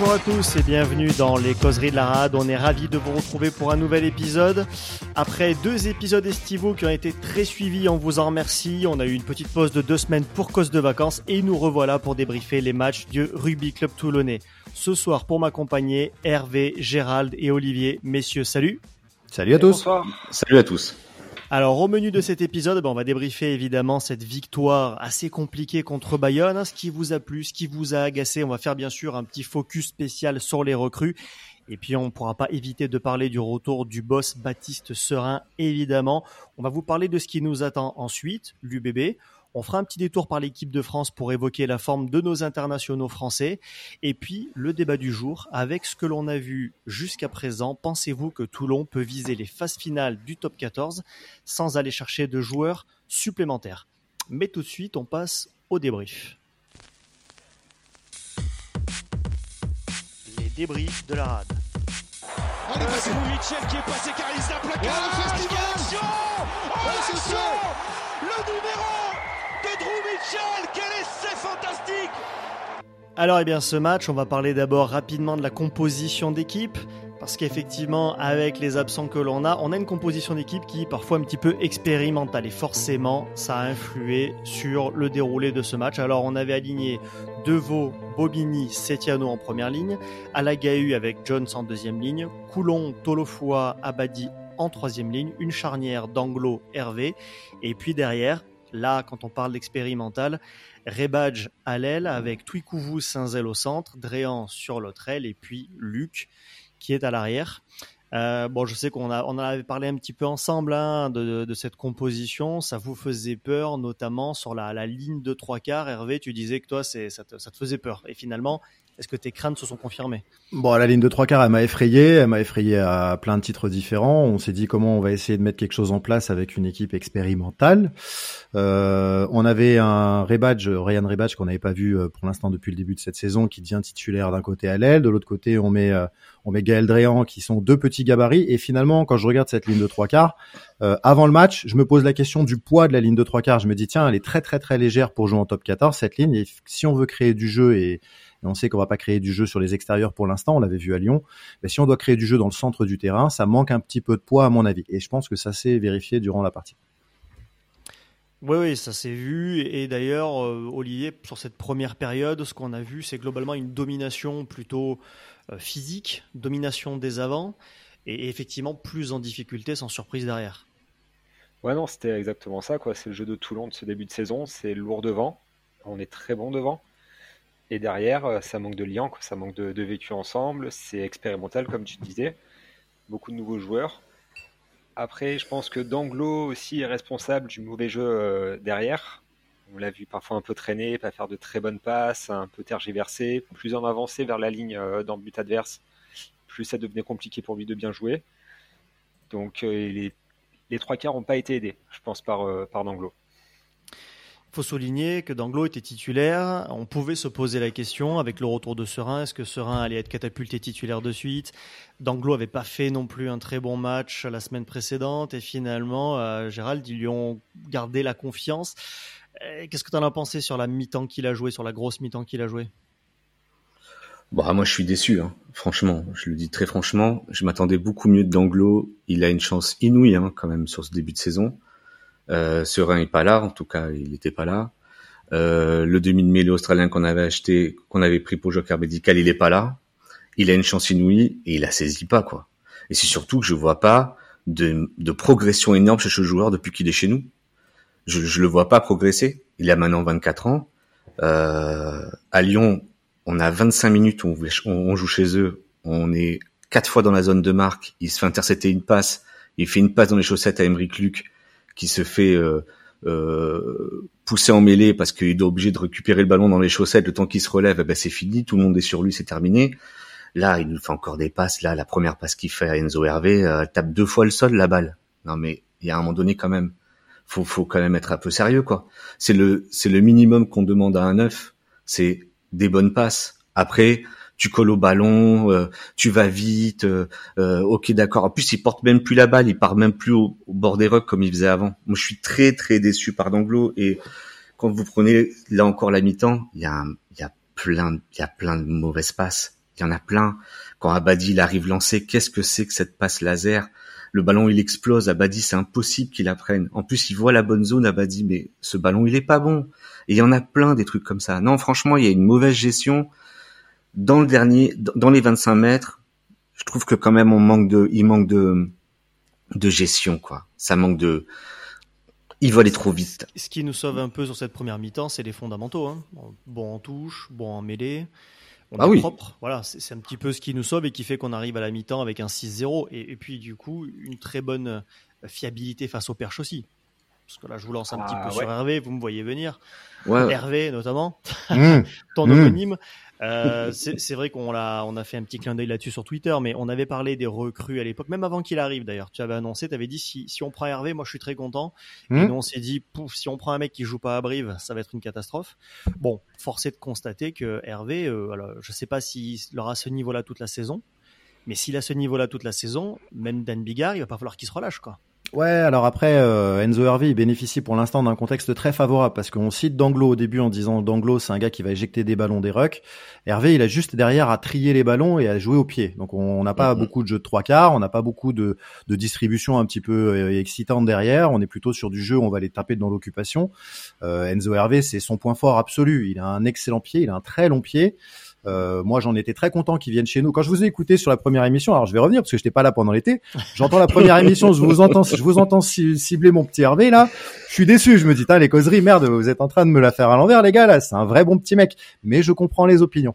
bonjour à tous et bienvenue dans les causeries de la rade. On est ravis de vous retrouver pour un nouvel épisode. Après deux épisodes estivaux qui ont été très suivis, on vous en remercie. On a eu une petite pause de deux semaines pour cause de vacances et nous revoilà pour débriefer les matchs du Rugby Club Toulonnais. Ce soir, pour m'accompagner, Hervé, Gérald et Olivier. Messieurs, salut. Salut à tous. Bonsoir. Salut à tous. Alors au menu de cet épisode, ben, on va débriefer évidemment cette victoire assez compliquée contre Bayonne, hein, ce qui vous a plu, ce qui vous a agacé. On va faire bien sûr un petit focus spécial sur les recrues. Et puis on ne pourra pas éviter de parler du retour du boss Baptiste Serein, évidemment. On va vous parler de ce qui nous attend ensuite, l'UBB. On fera un petit détour par l'équipe de France pour évoquer la forme de nos internationaux français. Et puis, le débat du jour, avec ce que l'on a vu jusqu'à présent, pensez-vous que Toulon peut viser les phases finales du top 14 sans aller chercher de joueurs supplémentaires? Mais tout de suite, on passe au débrief. Les débriefs de la rade. Mitchell qui est passé car il. Oh, le festival Action Oh, Ouais, c'est l'action sûr. Le numéro de Drew Mitchell Quel essai Alors, eh bien, ce match, on va parler d'abord rapidement de la composition d'équipe. Parce qu'effectivement, avec les absents que l'on a, on a une composition d'équipe qui est parfois un petit peu expérimentale. Et forcément, ça a influé sur le déroulé de ce match. Alors, on avait aligné Deveau, Bobigny, Setiano en première ligne, Alagahu avec Jones en deuxième ligne, Coulon, Tolofoa, Abadi en troisième ligne, une charnière d'Anglo, Hervé. Et puis derrière, là, quand on parle d'expérimental, Rebadge à l'aile avec Twikouvou Saint-Zel au centre, Dréan sur l'autre aile et puis Luc qui est à l'arrière. Euh, bon, je sais qu'on en avait parlé un petit peu ensemble hein, de, cette composition. Ça vous faisait peur, notamment sur la, ligne de trois quarts. Hervé, tu disais que toi, ça te faisait peur. Et finalement, est-ce que tes craintes se sont confirmées? Bon, la ligne de trois quarts, elle m'a effrayé. Elle m'a effrayé à plein de titres différents. On s'est dit comment on va essayer de mettre quelque chose en place avec une équipe expérimentale. Euh, on avait un Rebadge, Ryan Rebadge, qu'on n'avait pas vu euh, pour l'instant depuis le début de cette saison, qui devient titulaire d'un côté à l'aile. De l'autre côté, on met, euh, on met Gaël Dréan, qui sont deux petits gabarits. Et finalement, quand je regarde cette ligne de trois quarts, euh, avant le match, je me pose la question du poids de la ligne de trois quarts. Je me dis, tiens, elle est très très très légère pour jouer en top 14, cette ligne. Et si on veut créer du jeu et et on sait qu'on va pas créer du jeu sur les extérieurs pour l'instant, on l'avait vu à Lyon. Mais si on doit créer du jeu dans le centre du terrain, ça manque un petit peu de poids à mon avis. Et je pense que ça s'est vérifié durant la partie. Oui, oui, ça s'est vu. Et d'ailleurs, euh, Olivier, sur cette première période, ce qu'on a vu, c'est globalement une domination plutôt euh, physique, domination des avants, et effectivement plus en difficulté, sans surprise derrière. Ouais, non, c'était exactement ça, quoi. C'est le jeu de Toulon de ce début de saison. C'est lourd devant. On est très bon devant. Et derrière, euh, ça manque de lien. Ça manque de, vécu ensemble. C'est expérimental, comme tu disais. Beaucoup de nouveaux joueurs. Après, je pense que Danglo aussi est responsable du mauvais jeu euh, derrière. On l'a vu parfois un peu traîner, pas faire de très bonnes passes, un peu tergiverser. Plus en avançait vers la ligne euh, dans le but adverse, plus ça devenait compliqué pour lui de bien jouer. Donc les, trois quarts n'ont pas été aidés, je pense, par, par Danglo. Il faut souligner que Danglo était titulaire. On pouvait se poser la question avec le retour de Serein. Est-ce que Serein allait être catapulté titulaire de suite? Danglo avait pas fait non plus un très bon match la semaine précédente et finalement, euh, Gérald, ils lui ont gardé la confiance. Euh, Qu'est-ce que tu en as pensé sur la mi-temps qu'il a joué, sur la grosse mi-temps qu'il a joué? Bah, moi, je suis déçu, hein. franchement. Je le dis très franchement. Je m'attendais beaucoup mieux d'Anglo. Il a une chance inouïe, hein, quand même, sur ce début de saison. Euh, Serein est pas là, en tout cas, il n'était pas là. Euh, le demi de mêlée australien qu'on avait acheté, qu'on avait pris pour joker médical, il est pas là. Il a une chance inouïe et il la saisit pas, quoi. Et c'est surtout que je vois pas de, de progression énorme chez ce joueur depuis qu'il est chez nous. Je, je le vois pas progresser. Il a maintenant 24 ans. Euh, à Lyon, on a 25 minutes, on, on joue chez eux, on est quatre fois dans la zone de marque, il se fait intercepter une passe, il fait une passe dans les chaussettes à Emeric Luc, qui se fait euh, euh, pousser en mêlée parce qu'il est obligé de récupérer le ballon dans les chaussettes, le temps qu'il se relève, eh ben c'est fini, tout le monde est sur lui, c'est terminé. Là, il nous fait encore des passes. Là, la première passe qu'il fait à Enzo Hervé, euh, tape deux fois le sol, la balle. Non, mais il y a un moment donné quand même, faut, faut quand même être un peu sérieux, quoi. C'est le, c'est le minimum qu'on demande à un neuf. C'est des bonnes passes. Après, tu colles au ballon, euh, tu vas vite. euh, euh, ok, d'accord. En plus, il porte même plus la balle, il part même plus au, au bord des rucks comme il faisait avant. Moi, je suis très très déçu par Danglo. Et quand vous prenez là encore la mi-temps, il y a, y a plein, il y a plein de mauvaises passes. il y en a plein. Quand Abadi il arrive lancé, qu'est-ce que c'est que cette passe laser? Le ballon il explose, Abadi c'est impossible qu'il la prenne. En plus il voit la bonne zone, Abadi, mais ce ballon il est pas bon. Et il y en a plein des trucs comme ça. Non, franchement, il y a une mauvaise gestion dans le dernier, dans les 25 mètres. Je trouve que quand même on manque de, il manque de, de gestion quoi. Ça manque de, il va aller trop vite. Ce qui nous sauve un peu sur cette première mi-temps, c'est les fondamentaux. Hein. Bon en touche, bon en mêlée. On ah est oui. propre. Voilà, c'est un petit peu ce qui nous sauve et qui fait qu'on arrive à la mi-temps avec un 6-0 et, et, puis du coup une très bonne fiabilité face aux perches aussi. Parce que là, je vous lance un ah, petit peu ouais. sur Hervé, vous me voyez venir. Ouais. Hervé notamment, Mmh. ton Mmh. homonyme. Euh, c'est vrai qu'on l'a, on a fait un petit clin d'œil là-dessus sur Twitter, mais on avait parlé des recrues à l'époque, même avant qu'il arrive d'ailleurs. Tu avais annoncé, tu avais dit si, si on prend Hervé, moi je suis très content. Mmh. Et nous on s'est dit, pouf, si on prend un mec qui joue pas à Brive, ça va être une catastrophe. Bon, forcé de constater que Hervé, euh, alors, je sais pas s'il aura ce niveau-là toute la saison, mais s'il a ce niveau-là toute la saison, même Dan Bigard, il va pas falloir qu'il se relâche quoi. Ouais, alors après, euh, Enzo Hervé, il bénéficie pour l'instant d'un contexte très favorable parce qu'on cite Danglo au début en disant Danglo, c'est un gars qui va éjecter des ballons des rucks. Hervé, il a juste derrière à trier les ballons et à jouer au pied. Donc on n'a pas Mhm. beaucoup de jeux de trois quarts, on n'a pas beaucoup de, de distribution un petit peu euh, excitante derrière. On est plutôt sur du jeu, on va les taper dans l'occupation. Euh, Enzo Hervé, c'est son point fort absolu. Il a un excellent pied, il a un très long pied. Euh, moi, j'en étais très content qu'ils viennent chez nous. Quand je vous ai écouté sur la première émission, alors je vais revenir parce que j'étais pas là pendant l'été. J'entends la première émission, je vous entends, je vous entends ci- cibler mon petit Hervé là. Je suis déçu. Je me dis, les causeries, merde, vous êtes en train de me la faire à l'envers, les gars là. C'est un vrai bon petit mec, mais je comprends les opinions.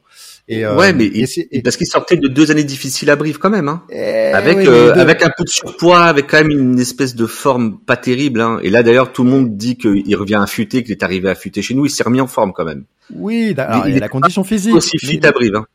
Et euh, ouais, mais et parce qu'il sortait de deux années difficiles à Brive quand même, hein. eh avec oui, euh, avec un peu de surpoids, avec quand même une espèce de forme pas terrible. Hein. Et là d'ailleurs, tout le monde dit qu'il revient affûté, qu'il est arrivé affûté chez nous. Il s'est remis en forme quand même. oui, alors, il a la condition physique. Aussi fit à Brive. Hein.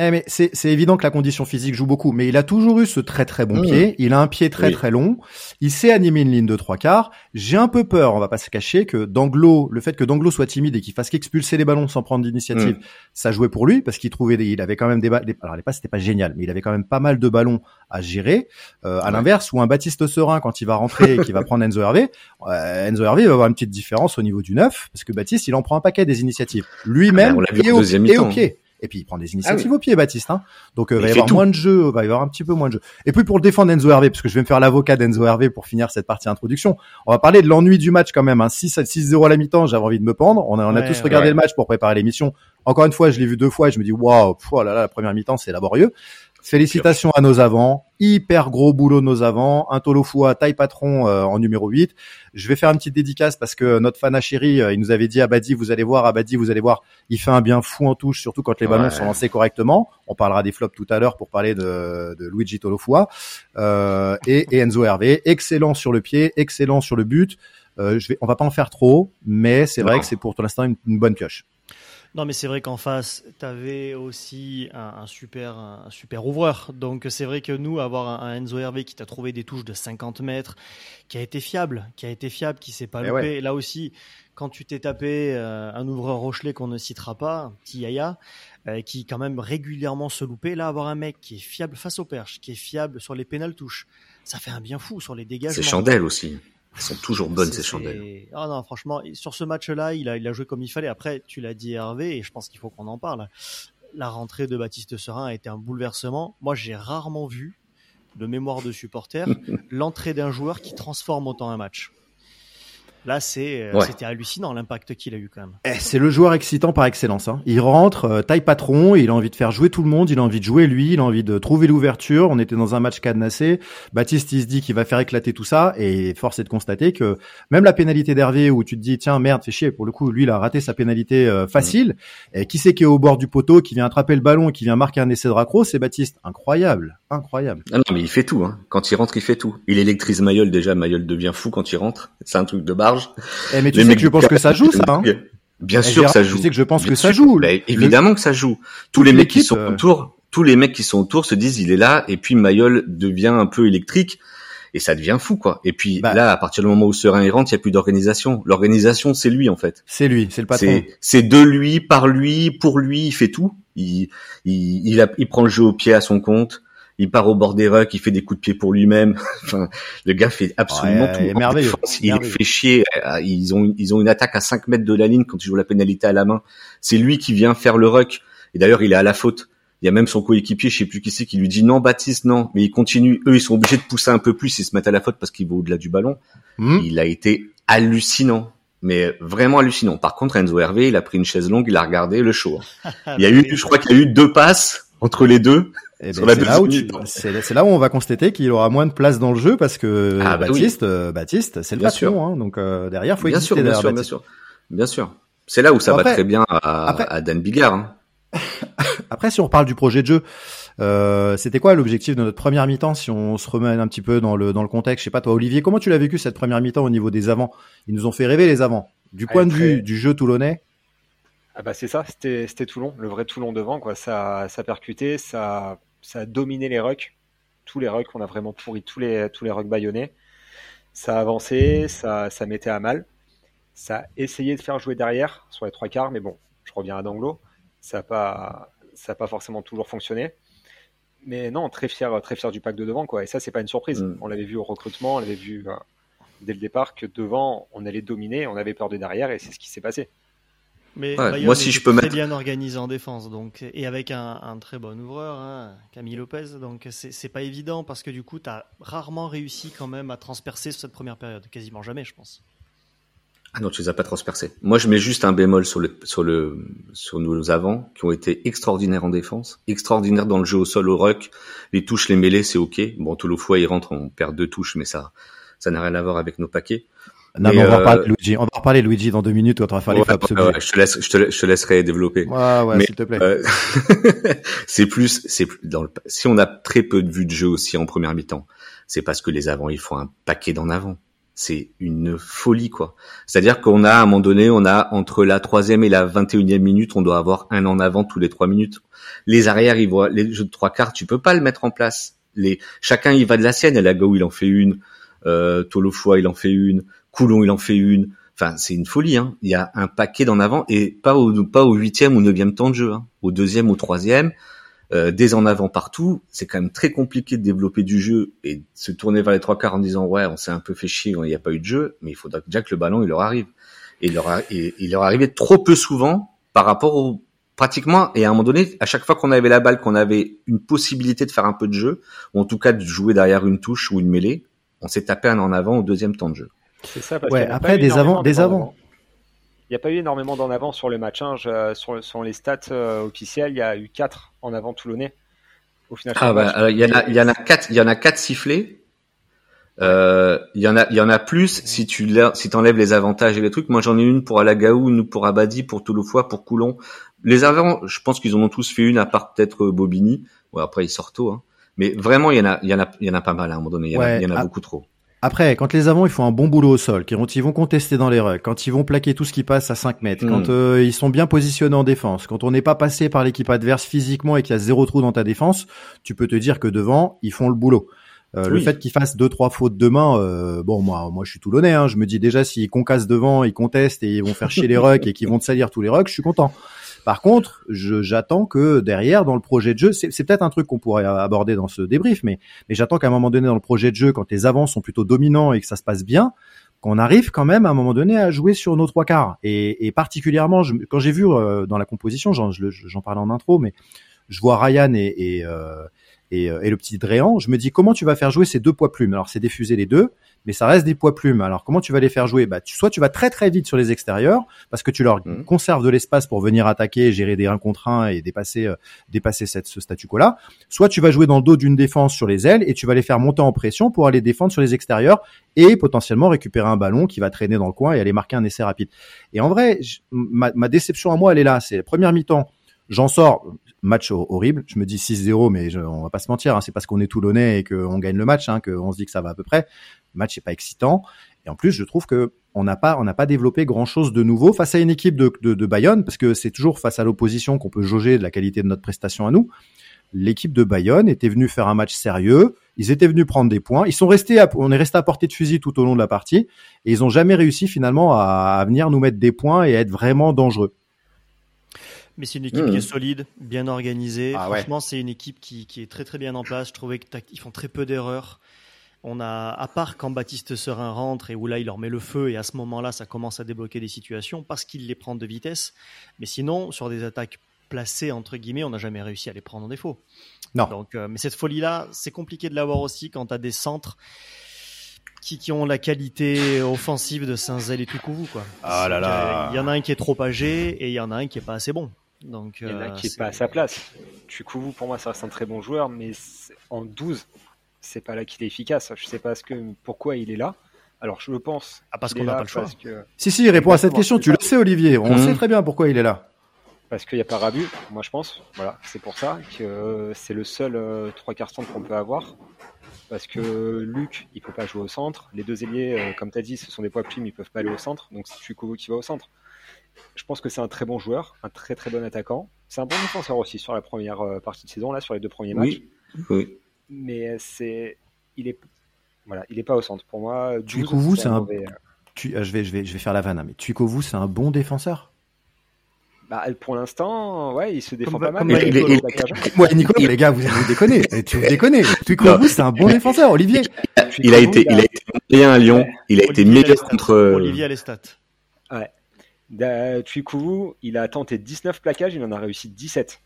Eh, mais c'est c'est évident que la condition physique joue beaucoup, mais il a toujours eu ce très très bon Mmh. pied. Il a un pied très Oui. très long. Il sait animer une ligne de trois quarts. J'ai un peu peur, on va pas se cacher, que Danglo, le fait que Danglo soit timide et qu'il fasse qu'expulser les ballons sans prendre d'initiative, Mmh. ça jouait pour lui parce qu'il trouvait, des- il avait quand même des. Alors les passes c'était pas génial, mais il avait quand même pas mal de ballons à gérer. Euh, à Ouais. l'inverse, où un Baptiste Serein quand il va rentrer et qu'il va prendre Enzo Hervé, euh, Enzo Hervé va avoir une petite différence au niveau du neuf parce que Baptiste il en prend un paquet des initiatives lui-même Ah ben, et, au, et au pied. Et puis il prend des initiatives Ah oui. au pied, Baptiste. Hein. Donc euh, Il va y avoir tout. moins de jeux, va y avoir un petit peu moins de jeux. Et puis pour le défendre Enzo Hervé, parce que je vais me faire l'avocat d'Enzo Hervé pour finir cette partie introduction, on va parler de l'ennui du match quand même. Hein. 6 à 6-0 à la mi-temps, j'avais envie de me pendre. On a, on a Ouais, tous regardé Ouais. le match pour préparer l'émission. Encore une fois, je l'ai vu deux fois et je me dis waouh, pff, oh là là, la première mi-temps c'est laborieux. Félicitations à nos avants, hyper gros boulot nos avants, un Tolofua taille patron euh, en numéro 8. Je vais faire une petite dédicace parce que notre fan chéri, il nous avait dit Abadi, vous allez voir, Abadi, vous allez voir, il fait un bien fou en touche, surtout quand les ballons Ouais. sont lancés correctement. On parlera des flops tout à l'heure pour parler de, de Luigi Tolofua euh, et, et Enzo Hervé, excellent sur le pied, excellent sur le but. Euh, je vais, on va pas en faire trop, mais c'est vrai que c'est pour l'instant une, une bonne pioche. Non, mais c'est vrai qu'en face, tu avais aussi un, un super, un super ouvreur. Donc, c'est vrai que nous, avoir un, un Enzo Hervé qui t'a trouvé des touches de 50 mètres, qui a été fiable, qui a été fiable, qui s'est pas Eh loupé. ouais. Là aussi, quand tu t'es tapé euh, un ouvreur Rochelet qu'on ne citera pas, petit Yaya, euh, qui quand même régulièrement se loupait, là, avoir un mec qui est fiable face aux perches, qui est fiable sur les pénales touches, ça fait un bien fou sur les dégagements. Ces chandelles aussi. Elles sont toujours bonnes ces chandelles. Ah non, franchement, sur ce match-là, il a, il a joué comme il fallait. Après, tu l'as dit Hervé, et je pense qu'il faut qu'on en parle. La rentrée de Baptiste Serin a été un bouleversement. Moi, j'ai rarement vu, de mémoire de supporter, l'entrée d'un joueur qui transforme autant un match. Là, c'est, euh, Ouais. c'était hallucinant l'impact qu'il a eu quand même. Eh, c'est le joueur excitant par excellence. Hein. Il rentre, euh, taille patron, il a envie de faire jouer tout le monde, il a envie de jouer lui, il a envie de trouver l'ouverture. On était dans un match cadenassé. Baptiste, il se dit qu'il va faire éclater tout ça, et force est de constater que même la pénalité d'Hervé où tu te dis tiens merde, fais chier, pour le coup lui il a raté sa pénalité euh, facile. Et qui c'est qui est au bord du poteau, qui vient attraper le ballon, et qui vient marquer un essai de raccro, c'est Baptiste. Incroyable, incroyable. Ah non, mais il fait tout. Hein. Quand il rentre, il fait tout. Il électrise Mayol déjà. Mayol devient fou quand il rentre. C'est un truc de Eh, mais tu Les sais que je pense que ça joue ça. Hein. Bien Eh, sûr Gérard, ça tu joue. sais que je pense Bien que ça joue. Bah, Le- évidemment que ça joue. Tous les mecs qui sont euh, autour, tous les mecs qui sont autour se disent il est là et puis Mayol devient un peu électrique et ça devient fou quoi. Et puis Bah. là, à partir du moment où Serein il rentre, il y a plus d'organisation. L'organisation, c'est lui en fait. C'est lui, c'est le patron. C'est c'est de lui, par lui, pour lui, il fait tout. Il il il, a- il prend le jeu au pied à son compte. Il part au bord des rucks, il fait des coups de pied pour lui-même. enfin, le gars fait absolument Ouais, tout. il est merveilleux, il merveilleux. fait chier. Euh, Ils ont ils ont une attaque à 5 mètres de la ligne quand ils jouent la pénalité à la main. C'est lui qui vient faire le ruck. Et d'ailleurs, il est à la faute. Il y a même son coéquipier, je sais plus qui c'est, qui lui dit non Baptiste non, mais il continue. Eux ils sont obligés de pousser un peu plus, ils se mettent à la faute parce qu'il va au-delà du ballon. Hmm. Il a été hallucinant, mais vraiment hallucinant. Par contre Enzo Hervé, il a pris une chaise longue, il a regardé le show. Il y a eu, je crois qu'il y a eu deux passes entre les deux. Eh ben, c'est là où tu- c'est c'est là où on va constater qu'il aura moins de place dans le jeu parce que Ah, bah oui. Baptiste, euh, Baptiste, c'est le Bien patron, sûr. hein, donc euh, derrière faut Bien exister sûr, bien derrière sûr, bien sûr, bien sûr. C'est là où ça Après- va très bien à, après- à Dan Bigard. hein. Après, si on reparle du projet de jeu, euh, c'était quoi l'objectif de notre première mi-temps si on se remet un petit peu dans le dans le contexte Je sais pas toi, Olivier, comment tu l'as vécu cette première mi-temps au niveau des avants? Ils nous ont fait rêver les avants. Du Ah, point de vue du jeu toulonnais, Ah bah c'est ça, c'était c'était Toulon, le vrai Toulon devant quoi. Ça ça percutait, ça ça a dominé les rucks, tous les rucks, on a vraiment pourri tous les tous les rucks bayonnais. Ça a avancé, ça ça mettait à mal. Ça a essayé de faire jouer derrière sur les trois quarts, mais bon, je reviens à Danglo, ça a pas ça a pas forcément toujours fonctionné. Mais non, très fier très fier du pack de devant quoi. Et ça c'est pas une surprise. Mm. On l'avait vu au recrutement, on l'avait vu euh, dès le départ que devant on allait dominer, on avait peur de derrière et c'est ce qui s'est passé. Mais Ouais, moi, si je peux très mettre- bien organisé en défense, donc et avec un, un très bon ouvreur, hein, Camille Lopez. Donc c'est pas évident parce que du coup, tu as rarement réussi quand même à transpercer sur cette première période, quasiment jamais, je pense. Ah non, tu les as pas transpercés. Moi, je mets juste un bémol sur le sur le sur nos avants qui ont été extraordinaires en défense, extraordinaires dans le jeu au sol, au ruck, les touches, les mêlées, c'est ok. Bon, tout le fois il rentre, on perd deux touches, mais ça ça n'a rien à voir avec nos paquets. Non, Mais, on va en euh, reparler, Luigi. On va reparler, Luigi, dans deux minutes on va faire les Ouais, ouais, ouais, je te laisse, je te, la- je te laisserai développer. Ouais, ouais, s'il te plaît. Euh, c'est plus, c'est plus dans le, si on a très peu de vues de jeu aussi en première mi-temps, c'est parce que les avants ils font un paquet d'en avant. C'est une folie quoi. C'est-à-dire qu'on a à un moment donné, on a entre la troisième et la 21e minute, on doit avoir un en avant tous les trois minutes. Les arrières, ils voient les jeux de trois quarts, tu peux pas le mettre en place. Les chacun il va de la sienne. Et Lagao il en fait une, euh, Tolofoy il en fait une, Coulon il en fait une. Enfin, c'est une folie. Hein. Il y a un paquet d'en avant et pas au pas au huitième ou neuvième temps de jeu, hein. au deuxième ou troisième, euh, des en avant partout. C'est quand même très compliqué de développer du jeu et de se tourner vers les trois quarts en disant ouais, on s'est un peu fait chier, il n'y a pas eu de jeu, mais il faudra déjà que le ballon il leur arrive. Et il leur, a- il leur arrivait trop peu souvent par rapport au pratiquement et à un moment donné, à chaque fois qu'on avait la balle, qu'on avait une possibilité de faire un peu de jeu, ou en tout cas de jouer derrière une touche ou une mêlée, on s'est tapé un en avant au deuxième temps de jeu. C'est ça, parce Ouais, y après, des avant- des avant. Il n'y a pas eu énormément d'en avant sur le match. Hein. Je- sur, sur les stats euh, officielles, il y a eu 4 en avant toulonnais. Au final, Ah bah, alors, il y en a, il y en a quatre, il y en a quatre sifflés. Euh, il y en a, il y en a plus si tu l'as- si t'enlèves les avantages et les trucs. Moi, j'en ai une pour Alagaou, une pour Abadi, pour Touloufoy, pour Coulon. Les avants, je pense qu'ils en ont tous fait une, à part peut-être euh, Bobigny. Ouais, après, ils sortent tôt, hein. Mais vraiment, il y en a, il y en a, il y en a pas mal à un moment donné. Il y en a, Ouais, il y en a ah. beaucoup trop. Après, quand les avants ils font un bon boulot au sol, quand ils vont contester dans les rucks, quand ils vont plaquer tout ce qui passe à 5 mètres, Mm. quand euh, ils sont bien positionnés en défense, quand on n'est pas passé par l'équipe adverse physiquement et qu'il y a zéro trou dans ta défense, tu peux te dire que devant ils font le boulot. Euh, Le fait qu'ils fassent deux trois fautes de main, euh, bon moi moi je suis toulonnais, hein, je me dis déjà s'ils concassent devant, ils contestent et ils vont faire chier les rucks et qu'ils vont te salir tous les rucks, je suis content. Par contre, j'attends que derrière, dans le projet de jeu, c'est peut-être un truc qu'on pourrait aborder dans ce débrief, mais, j'attends qu'à un moment donné dans le projet de jeu, quand les avants sont plutôt dominants et que ça se passe bien, qu'on arrive quand même à un moment donné à jouer sur nos trois quarts. Et, particulièrement, quand j'ai vu euh, dans la composition, j'en parlais en intro, mais je vois Ryan et, et, euh, et, euh, et le petit Dréan, je me dis comment tu vas faire jouer ces deux poids plumes? Alors c'est diffuser les deux, mais ça reste des poids plumes. Alors comment tu vas les faire jouer? Bah, tu, Soit tu vas très très vite sur les extérieurs parce que tu leur Mhm. conserves de l'espace pour venir attaquer, gérer des 1 contre 1 et dépasser euh, dépasser cette, ce statu quo là. Soit tu vas jouer dans le dos d'une défense sur les ailes et tu vas les faire monter en pression pour aller défendre sur les extérieurs et potentiellement récupérer un ballon qui va traîner dans le coin et aller marquer un essai rapide. Et en vrai, ma, ma déception à moi, elle est là. C'est la première mi-temps. J'en sors, match hor- horrible. Je me dis 6-0, mais je, on va pas se mentir. Hein, c'est parce qu'on est toulonnais et qu'on gagne le match hein, qu'on se dit que ça va à peu près. Le match est pas excitant. Et en plus, je trouve que on n'a pas, on n'a pas développé grand chose de nouveau face à une équipe de, de, de Bayonne, parce que c'est toujours face à l'opposition qu'on peut jauger de la qualité de notre prestation à nous. L'équipe de Bayonne était venue faire un match sérieux. Ils étaient venus prendre des points. Ils sont restés, à- on est resté à portée de fusil tout au long de la partie, et ils ont jamais réussi finalement à, à venir nous mettre des points et à être vraiment dangereux. Mais c'est une équipe Mhm. qui est solide, bien organisée. Ah ouais. Franchement, c'est une équipe qui, qui est très très bien en place. Je trouvais qu'ils font très peu d'erreurs. On a, à part quand Baptiste Serin rentre et où là il leur met le feu et à ce moment-là ça commence à débloquer des situations parce qu'il les prend de vitesse. Mais sinon, sur des attaques placés entre guillemets, on n'a jamais réussi à les prendre en défaut. Non. Donc, euh, mais cette folie-là, c'est compliqué de l'avoir aussi quand tu as des centres qui, qui ont la qualité offensive de Saint-Zel et Tukouvou, quoi. Ah là là. Il y en a un qui est trop âgé et il y en a un qui est pas assez bon. Donc, Il y en a euh, qui est c'est- pas à sa place. Tukouvou, pour moi, ça reste un très bon joueur, mais en 12, c'est pas là qu'il est efficace. Je sais pas ce que, pourquoi il est là. Alors, je le pense. Ah, parce qu'on n'a pas le choix. Que Si, si, réponds à cette question. Tu le sais, Olivier. On Mhm. sait très bien pourquoi il est là. parce qu'il n'y a pas Rabu, moi je pense. Voilà, c'est pour ça que euh, c'est le seul euh, trois quarts centre qu'on peut avoir. Parce que Luc, il peut pas jouer au centre. Les deux ailiers, euh, comme tu as dit, ce sont des poids plumes, ils peuvent pas aller au centre. Donc c'est Tukovo qui va au centre. Je pense que c'est un très bon joueur, un très très bon attaquant. C'est un bon défenseur aussi sur la première euh, partie de saison, là, sur les deux premiers matchs. Oui, oui. Mais c'est, il est, voilà, il est pas au centre. Pour moi, 12, Tukovu, c'est un- mauvais, euh, Tu, euh, je vais, je vais, je vais faire la vanne. hein, Mais Tuikovu, c'est un bon défenseur. Bah, pour l'instant, ouais, il se défend Comme- pas mal. Ouais, Nicolas, les gars, vous, vous déconnez. Tu vous déconnez. Tuikovu, c'est un bon défenseur, Olivier. Il a été, il a été moyen à Lyon. Il a été meilleur contre. euh, Olivier a les stats. Da- Tuikovu, il a tenté 19 plaquages, il en a réussi 17.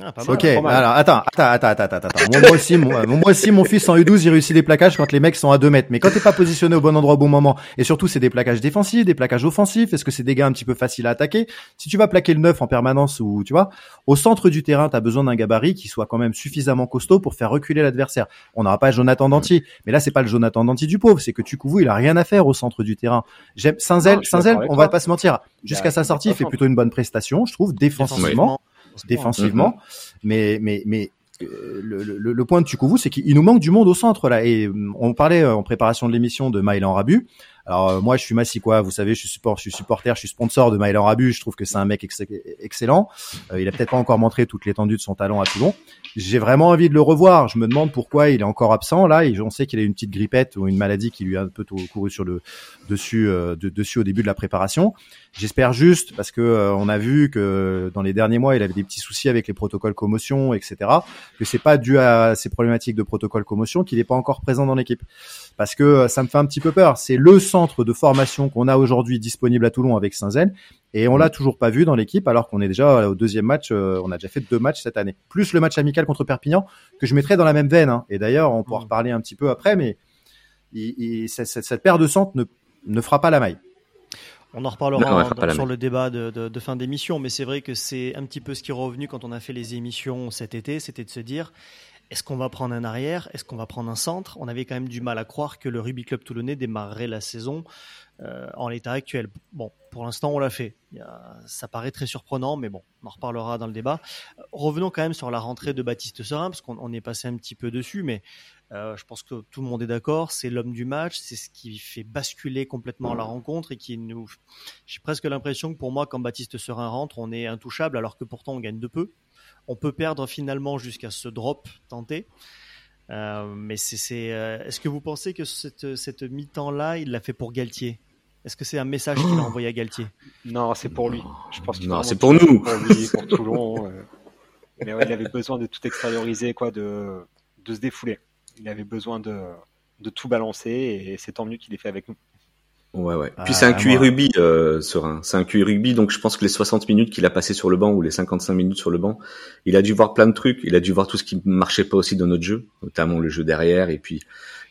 Ah, pas mal. Ok, pas mal. alors attends, attends, attends, attends, attends, attends. Moi, moi aussi, moi, moi aussi, mon fils en U12, il réussit des plaquages quand les mecs sont à 2 mètres. Mais quand t'es pas positionné au bon endroit au bon moment, et surtout c'est des plaquages défensifs, des plaquages offensifs, est-ce que c'est des gars un petit peu faciles à attaquer? Si tu vas plaquer le 9 en permanence ou tu vois, au centre du terrain, t'as besoin d'un gabarit qui soit quand même suffisamment costaud pour faire reculer l'adversaire. On n'aura pas Jonathan Danty, mais là c'est pas le Jonathan Danty du pauvre, c'est que Tukouvou, il a rien à faire au centre du terrain. J'aime Saint-Zel, avec on va pas se mentir. Jusqu'à a- sa sortie, il fait plutôt une bonne prestation, je trouve, défensivement défensivement. Mais mais mais euh, le, le, le point de Tukouvou, c'est qu'il nous manque du monde au centre là. Et euh, on parlait euh, en préparation de l'émission de Maïlan Rabu. Alors euh, moi, je suis Massicois, vous savez, je suis support, je suis supporter, je suis sponsor de Maïlan Rabu. Je trouve que c'est un mec ex- excellent. Euh, il a peut-être pas encore montré toute l'étendue de son talent à Toulon. J'ai vraiment envie de le revoir. Je me demande pourquoi il est encore absent là. On sait qu'il a une petite grippette ou une maladie qui lui a un peu couru sur le dessus, euh, de- dessus au début de la préparation. J'espère juste parce que euh, on a vu que dans les derniers mois, il avait des petits soucis avec les protocoles commotion, etc. Que c'est pas dû à ces problématiques de protocole commotion qu'il n'est pas encore présent dans l'équipe. Parce que euh, ça me fait un petit peu peur. C'est le centre de formation qu'on a aujourd'hui disponible à Toulon avec Saint-Zel et on l'a toujours pas vu dans l'équipe alors qu'on est déjà au deuxième match. euh, on a déjà fait deux matchs cette année, plus le match amical contre Perpignan que je mettrais dans la même veine. hein. Et d'ailleurs, on pourra Mm. reparler un petit peu après, mais il, il- cette, cette- cette paire de centres ne, ne fera pas la maille. On en reparlera Non, on dans- sur le débat de, de- de fin d'émission, mais c'est vrai que c'est un petit peu ce qui est revenu quand on a fait les émissions cet été, c'était de se dire est-ce qu'on va prendre un arrière, est-ce qu'on va prendre un centre? On avait quand même du mal à croire que le Rugby Club Toulonnais démarrerait la saison euh, en l'état actuel. Bon, pour l'instant, on l'a fait. Ça paraît très surprenant, mais bon, on en reparlera dans le débat. Euh, Revenons quand même sur la rentrée de Baptiste Serin, parce qu'on on est passé un petit peu dessus, mais euh, je pense que tout le monde est d'accord. C'est l'homme du match, c'est ce qui fait basculer complètement la rencontre et qui nous. J'ai presque l'impression que pour moi, quand Baptiste Serin rentre, on est intouchable, alors que pourtant on gagne de peu. On peut perdre finalement jusqu'à ce drop tenté. Euh, mais c'est, c'est, euh, est-ce que vous pensez que cette, cette mi-temps-là, il l'a fait pour Galtier? Est-ce que c'est un message qu'il a envoyé à Galtier? Non, c'est pour lui. Je pense qu'il Non, c'est pour nous. Pour lui, pour Toulon. euh. Mais ouais, il avait besoin de tout extérioriser, quoi, de, de se défouler. Il avait besoin de, de tout balancer et c'est tant mieux qu'il ait fait avec nous. Ouais, ouais. Ah, Puis c'est un QI rugby, euh, Serein. C'est un QI rugby, donc je pense que les 60 minutes qu'il a passé sur le banc ou les 55 minutes sur le banc, il a dû voir plein de trucs. Il a dû voir tout ce qui marchait pas aussi dans notre jeu, notamment le jeu derrière et puis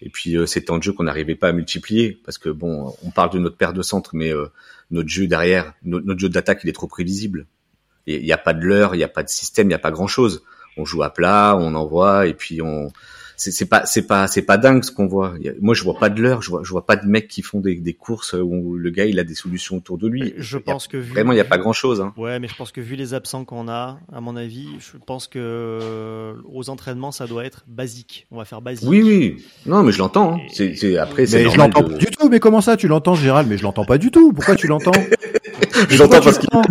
et puis euh, ces temps de jeu qu'on n'arrivait pas à multiplier parce que bon, on parle de notre paire de centre, mais euh, notre jeu derrière, no- notre jeu d'attaque, il est trop prévisible. Il n'y a pas de leurre, il n'y a pas de système, il n'y a pas grand chose. On joue à plat, on envoie et puis on c'est c'est pas c'est pas c'est pas dingue ce qu'on voit. Moi je vois pas de l'heure, je vois je vois pas de mecs qui font des, des courses où le gars il a des solutions autour de lui. Je a- pense que vu, vraiment il y a pas grand chose. Hein. Ouais, mais je pense que vu les absents qu'on a, à mon avis, je pense que euh, aux entraînements, ça doit être basique. On va faire basique. Oui oui. Non mais je l'entends. hein. C'est c'est après c'est Mais je l'entends de- pas du tout. Mais comment ça, tu l'entends, Gérald? Mais je l'entends pas du tout. Pourquoi tu l'entends? Je l'entends parce qu'il l'entends?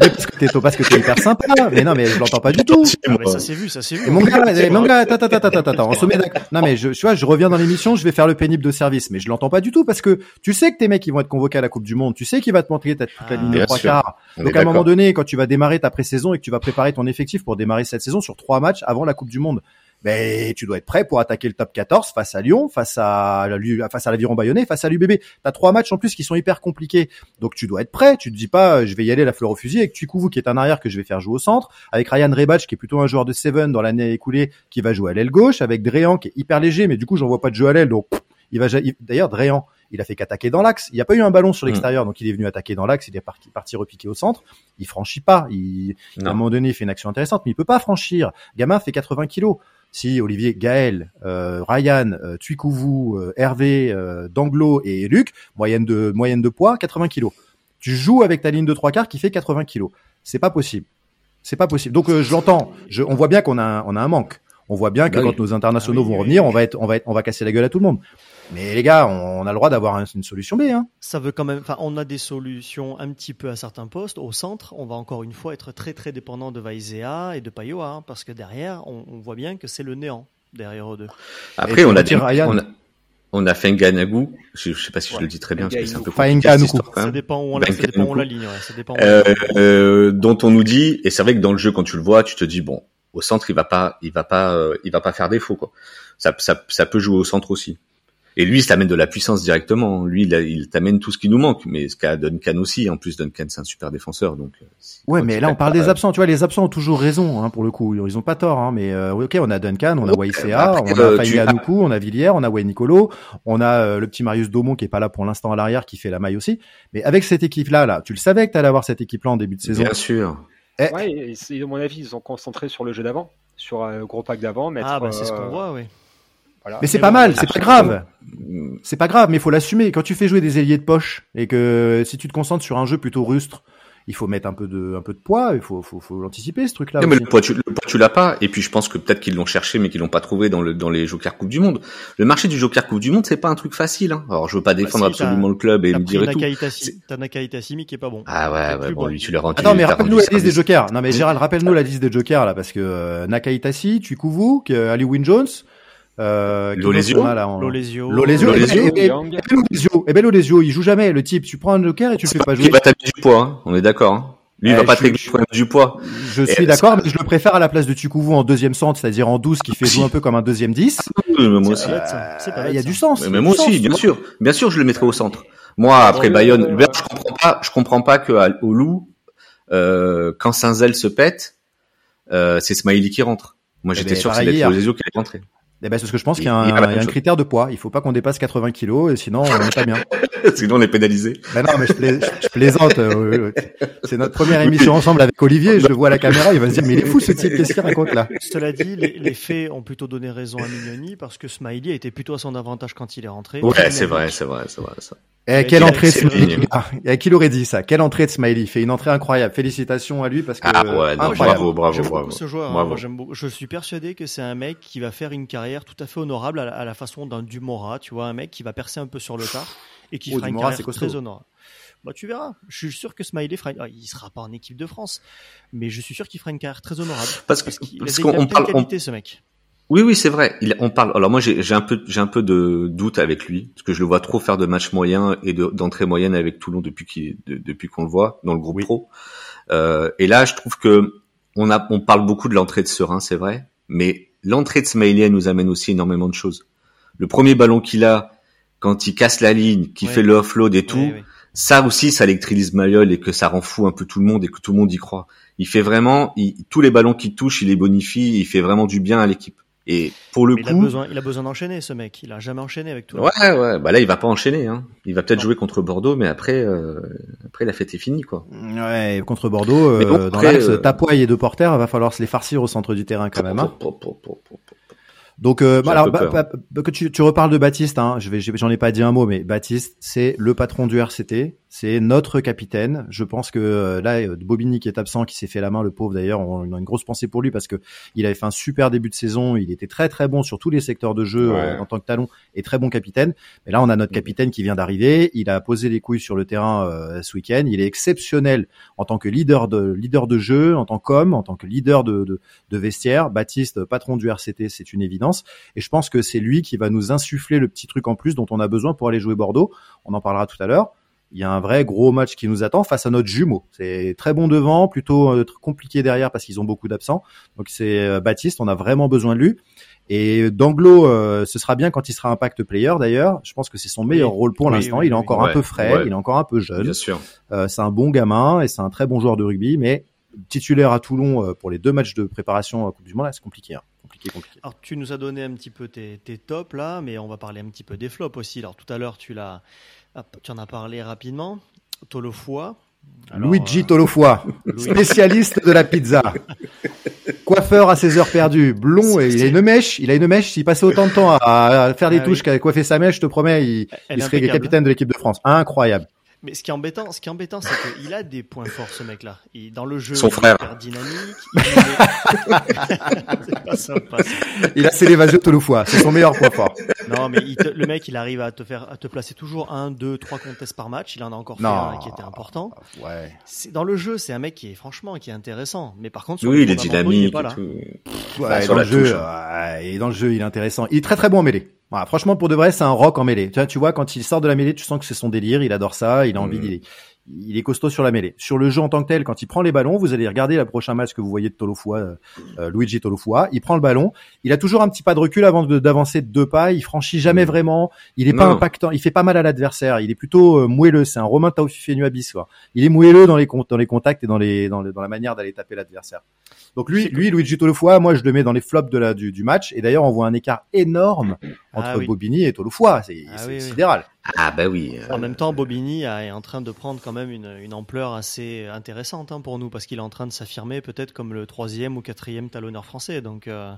Mais parce que t'es parce que t'es hyper sympa. Mais non, mais je l'entends pas du tout. Ah, mais ça s'est vu, ça s'est vu. Et mon gars, mon gars, attends, attends, attends, attends, on se met d'accord. Non, mais je, tu vois, je reviens dans l'émission, je vais faire le pénible de service, mais je l'entends pas du tout parce que tu sais que tes mecs, ils vont être convoqués à la Coupe du Monde, tu sais qu'il va te montrer ta, toute la Ah, ligne de trois quarts. On Donc à un moment donné, quand tu vas démarrer ta pré-saison et que tu vas préparer ton effectif pour démarrer cette saison sur trois matchs avant la Coupe du Monde, ben tu dois être prêt pour attaquer le top 14 face à Lyon, face à face à l'Aviron Bayonnais, face à l'UBB. T'as trois matchs en plus qui sont hyper compliqués, donc tu dois être prêt. Tu te dis pas, je vais y aller la fleur au fusil avec Tuikouvou qui est un arrière que je vais faire jouer au centre, avec Ryan Rebach qui est plutôt un joueur de seven dans l'année écoulée qui va jouer à l'aile gauche, avec Dréan qui est hyper léger, mais du coup j'en vois pas de jeu à l'aile, donc il va d'ailleurs Dréan il a fait qu'attaquer dans l'axe. Il n'y a pas eu un ballon sur mm. l'extérieur, donc il est venu attaquer dans l'axe. Il est parti, parti repiquer au centre. Il franchit pas. Il, à un moment donné, il fait une action intéressante, mais il peut pas franchir. Gamin fait 80 kilos. Si Olivier, Gaël, euh, Ryan, euh, euh Hervé, euh, Danglo et Luc, moyenne de moyenne de poids, 80 kilos. Tu joues avec ta ligne de trois quarts qui fait 80 kilos. C'est pas possible. C'est pas possible. Donc je l'entends. on voit bien qu'on a, on a un manque. On voit bien que bah quand nos internationaux ah vont revenir, on va être, on va être, on va casser la gueule à tout le monde. Mais les gars, on, a le droit d'avoir une solution B. Hein. Ça veut quand même. Enfin, on a des solutions un petit peu à certains postes. Au centre, on va encore une fois être très très dépendant de Vaizea et de Payoa, hein, parce que derrière, on, voit bien que c'est le néant derrière eux deux. Après, on a, dit, on a, on a. Je, je sais pas si je le dis très bien, parce que c'est un peu compliqué. Ça dépend où on, la, ça dépend où on la ligne. Ouais, ça dépend euh, euh, dont on nous dit, et c'est vrai que dans le jeu, quand tu le vois, tu te dis bon, au centre, il va pas, il va pas, euh, il va pas faire défaut quoi. Ça, ça, ça peut jouer au centre aussi. Et lui, il t'amène de la puissance directement. Lui, il, il t'amène tout ce qui nous manque. Mais ce qu'a Duncan aussi. En plus, Duncan, c'est un super défenseur. Donc. Euh, ouais, mais là, on parle des absents. Tu vois, les absents ont toujours raison, hein, pour le coup. Ils ont pas tort. Hein, mais euh, ok, on a Duncan, on a Waïsea, on a euh, Faïga on a Villiers, on a Wayne Nicolo, on a euh, le petit Marius Daumont qui est pas là pour l'instant à l'arrière, qui fait la maille aussi. Mais avec cette équipe-là, là, tu le savais que t'allais avoir cette équipe-là en début de saison. Bien sûr. Eh. Ouais, et, à mon avis, ils sont concentrés sur le jeu d'avant, sur le gros pack d'avant. Ah, bah, c'est ce qu'on voit, oui. Mais c'est pas mal, c'est pas grave. C'est pas grave, mais il faut l'assumer. Quand tu fais jouer des ailiers de poche et que si tu te concentres sur un jeu plutôt rustre, il faut mettre un peu de un peu de poids. Il faut faut, faut l'anticiper ce truc-là. mais le poids tu, le poids tu l'as pas. Et puis je pense que peut-être qu'ils l'ont cherché mais qu'ils l'ont pas trouvé dans le dans les Joker Coupe du Monde. Le marché du Joker Coupe du Monde c'est pas un truc facile. Hein. Alors je veux pas bah, défendre absolument le club et me dire tout. T'as Nakaita Simi qui est pas bon. Ah ouais ouais bon, lui tu l'as rendu. Attends mais rappelle-nous la liste des Jokers. Non mais Gérald rappelle-nous la liste des Jokers là parce que euh, Nakaitasi, Tuikuvu, Ali Win Jones. Euh, Lolesio, Lolesio, Lolesio, et ben Lolesio, il joue jamais. Le type, tu prends un joker et tu le fais pas jouer. Il va taper du poids, hein. on est d'accord. Hein. Lui, il va eh, pas te régler du poids. Je suis d'accord, mais je le préfère à la place de Tukouvou en deuxième centre, c'est-à-dire en 12, qui fait jouer un peu comme un deuxième 10. moi aussi. Il y a du sens. Mais, moi aussi, bien sûr. Bien sûr, je le mettrai au centre. Moi, après Bayonne, je comprends pas, je comprends pas que au Loup, euh, quand Saint-Zel se pète, euh, c'est Smiley qui rentre. Moi, eh j'étais ben, sûr que c'était Lolesio qui allait rentrer. Eh ben, c'est parce que je pense qu'il y a un, il y a un critère de poids. Il faut pas qu'on dépasse 80 kilos, et sinon on n'est pas bien. sinon on est pénalisé. Ben non, mais je, plaisante. Euh, c'est notre première émission ensemble avec Olivier. Je le vois à la caméra, il va se dire mais il est fou ce type, qu'est-ce qu'il raconte là? Cela dit, les, les, faits ont plutôt donné raison à Mignoni parce que Smiley était plutôt à son avantage quand il est rentré. Ouais, c'est vrai, c'est vrai, c'est vrai ça. Eh, quelle entrée de Smiley ah, Qui l'aurait dit ça? Quelle entrée de Smiley Il fait une entrée incroyable. Félicitations à lui parce que ah ouais, non, bravo, bravo, bravo. Ce joueur, hein. bravo. je suis persuadé que c'est un mec qui va faire une carrière tout à fait honorable à la, façon d'un Dumora, tu vois, un mec qui va percer un peu sur le tard et qui oh, fera une carrière très honorable. Bah, tu verras. Je suis sûr que Smiley fera. Ah, il sera pas en équipe de France, mais je suis sûr qu'il fera une carrière très honorable. Parce, parce qu'il a qu'on parle, qualité, ce mec. Oui, oui, c'est vrai. Il, on parle. Alors moi, j'ai un peu, j'ai un peu de doute avec lui parce que je le vois trop faire de matchs moyens et d'entrées moyennes avec Toulon depuis qu'il, depuis qu'on le voit dans le groupe pro. Euh, et là, je trouve que on a, on parle beaucoup de l'entrée de Serein, c'est vrai, mais l'entrée de Smiley nous amène aussi énormément de choses. Le premier ballon qu'il a, quand il casse la ligne, qui fait le offload et tout, ça aussi, ça électrise Mayol et que ça rend fou un peu tout le monde et que tout le monde y croit. Il fait vraiment, tous les ballons qu'il touche, il les bonifie, il fait vraiment du bien à l'équipe. Et pour le coup, il a besoin, il a besoin d'enchaîner ce mec. Il a jamais enchaîné avec tout. Ouais, ouais. Bah là, il va pas enchaîner. Hein. Il va peut-être jouer contre Bordeaux, mais après, euh, après la fête est finie, quoi. Ouais, contre Bordeaux, euh, dans l'axe, euh... Tapoy et deux porteurs, il va falloir se les farcir au centre du terrain quand même. Hein. Donc, euh, alors, bah, bah, bah, que tu, tu, reparles de Baptiste, hein, je vais, j'en ai pas dit un mot, mais Baptiste, c'est le patron du RCT, c'est notre capitaine. Je pense que euh, là, euh, Bobigny qui est absent, qui s'est fait la main, le pauvre d'ailleurs, on, a une grosse pensée pour lui parce que il avait fait un super début de saison, il était très très bon sur tous les secteurs de jeu euh, en tant que talon et très bon capitaine. Mais là, on a notre capitaine qui vient d'arriver, il a posé les couilles sur le terrain ce week-end, il est exceptionnel en tant que leader de leader de jeu, en tant qu'homme, en tant que leader de, de, de vestiaire. Baptiste, patron du RCT, c'est une évidence. Et je pense que c'est lui qui va nous insuffler le petit truc en plus dont on a besoin pour aller jouer Bordeaux. On en parlera tout à l'heure. Il y a un vrai gros match qui nous attend face à notre jumeau. C'est très bon devant, plutôt euh, compliqué derrière parce qu'ils ont beaucoup d'absents. Donc c'est euh, Baptiste, on a vraiment besoin de lui. Et Danglo, euh, ce sera bien quand il sera impact player d'ailleurs. Je pense que c'est son meilleur rôle pour Oui, l'instant. oui, il est oui. encore un Ouais, peu frais, ouais. il est encore un peu jeune. Bien sûr. Euh, c'est un bon gamin et c'est un très bon joueur de rugby, mais titulaire à Toulon euh, pour les deux matchs de préparation à Coupe du Monde, là, c'est compliqué. Hein. Compliqué, compliqué. Alors, tu nous as donné un petit peu tes, tes tops là, mais on va parler un petit peu des flops aussi. Alors, tout à l'heure, tu l'as, hop, tu en as parlé rapidement. Tolofoa. Alors, Luigi euh, Tolofoa, Louis- spécialiste de la pizza. Coiffeur à ses heures perdues, blond et il a une mèche. Il a une mèche. S'il passait autant de temps à, à faire des Ah touches oui. qu'à coiffer sa mèche, je te promets, il, serait capitaine de l'équipe de France. Incroyable. Mais ce qui est embêtant, ce qui est embêtant, c'est qu'il a des points forts, ce mec-là. Il- Dans le jeu, Son il frère. est hyper dynamique. il est- c'est pas sympa, ça. Il a c'est l'évasion Tolofoa. C'est son meilleur point fort. Non, mais il te- le mec, il arrive à te faire, à te placer toujours un, deux, trois contests par match. Il en a encore fait Non. un qui était important. Ouais. C'est, dans le jeu, c'est un mec qui est franchement, qui est intéressant. Mais par contre, sur Oui, il est fondamentaux, il est dynamique pas et là. tout. Ouais, Bah, sur dans le jeu, touche, ouais, et dans le jeu, il est intéressant. Il est très très bon en mêlée. Voilà, franchement, pour de vrai, c'est un rock en mêlée. Tu vois, tu vois, quand il sort de la mêlée, tu sens que c'est son délire. Il adore ça. Il a envie. Mm. Il est, il est costaud sur la mêlée. Sur le jeu en tant que tel, quand il prend les ballons, vous allez regarder le prochain match que vous voyez de Tolofua, euh, euh, Luigi Tolofua. Il prend le ballon. Il a toujours un petit pas de recul avant d'avancer de deux pas. Il franchit jamais Mm. vraiment. Il est pas impactant. Il fait pas mal à l'adversaire. Il est plutôt euh, moelleux. C'est un Romain Taufifenu Abyss. Quoi. Il est moelleux dans les dans les contacts et dans les dans, le- dans la manière d'aller taper l'adversaire. Donc lui, lui, Luigi Tolofua, moi je le mets dans les flops de la du, du match. Et d'ailleurs, on voit un écart énorme entre Ah oui. Bobigny et Tolofua. C'est Ah oui. sidéral. Ah bah oui. euh, En même temps, Bobigny est en train de prendre quand même une, une ampleur assez intéressante hein, pour nous, parce qu'il est en train de s'affirmer peut-être comme le troisième ou quatrième talonneur français. Donc, euh,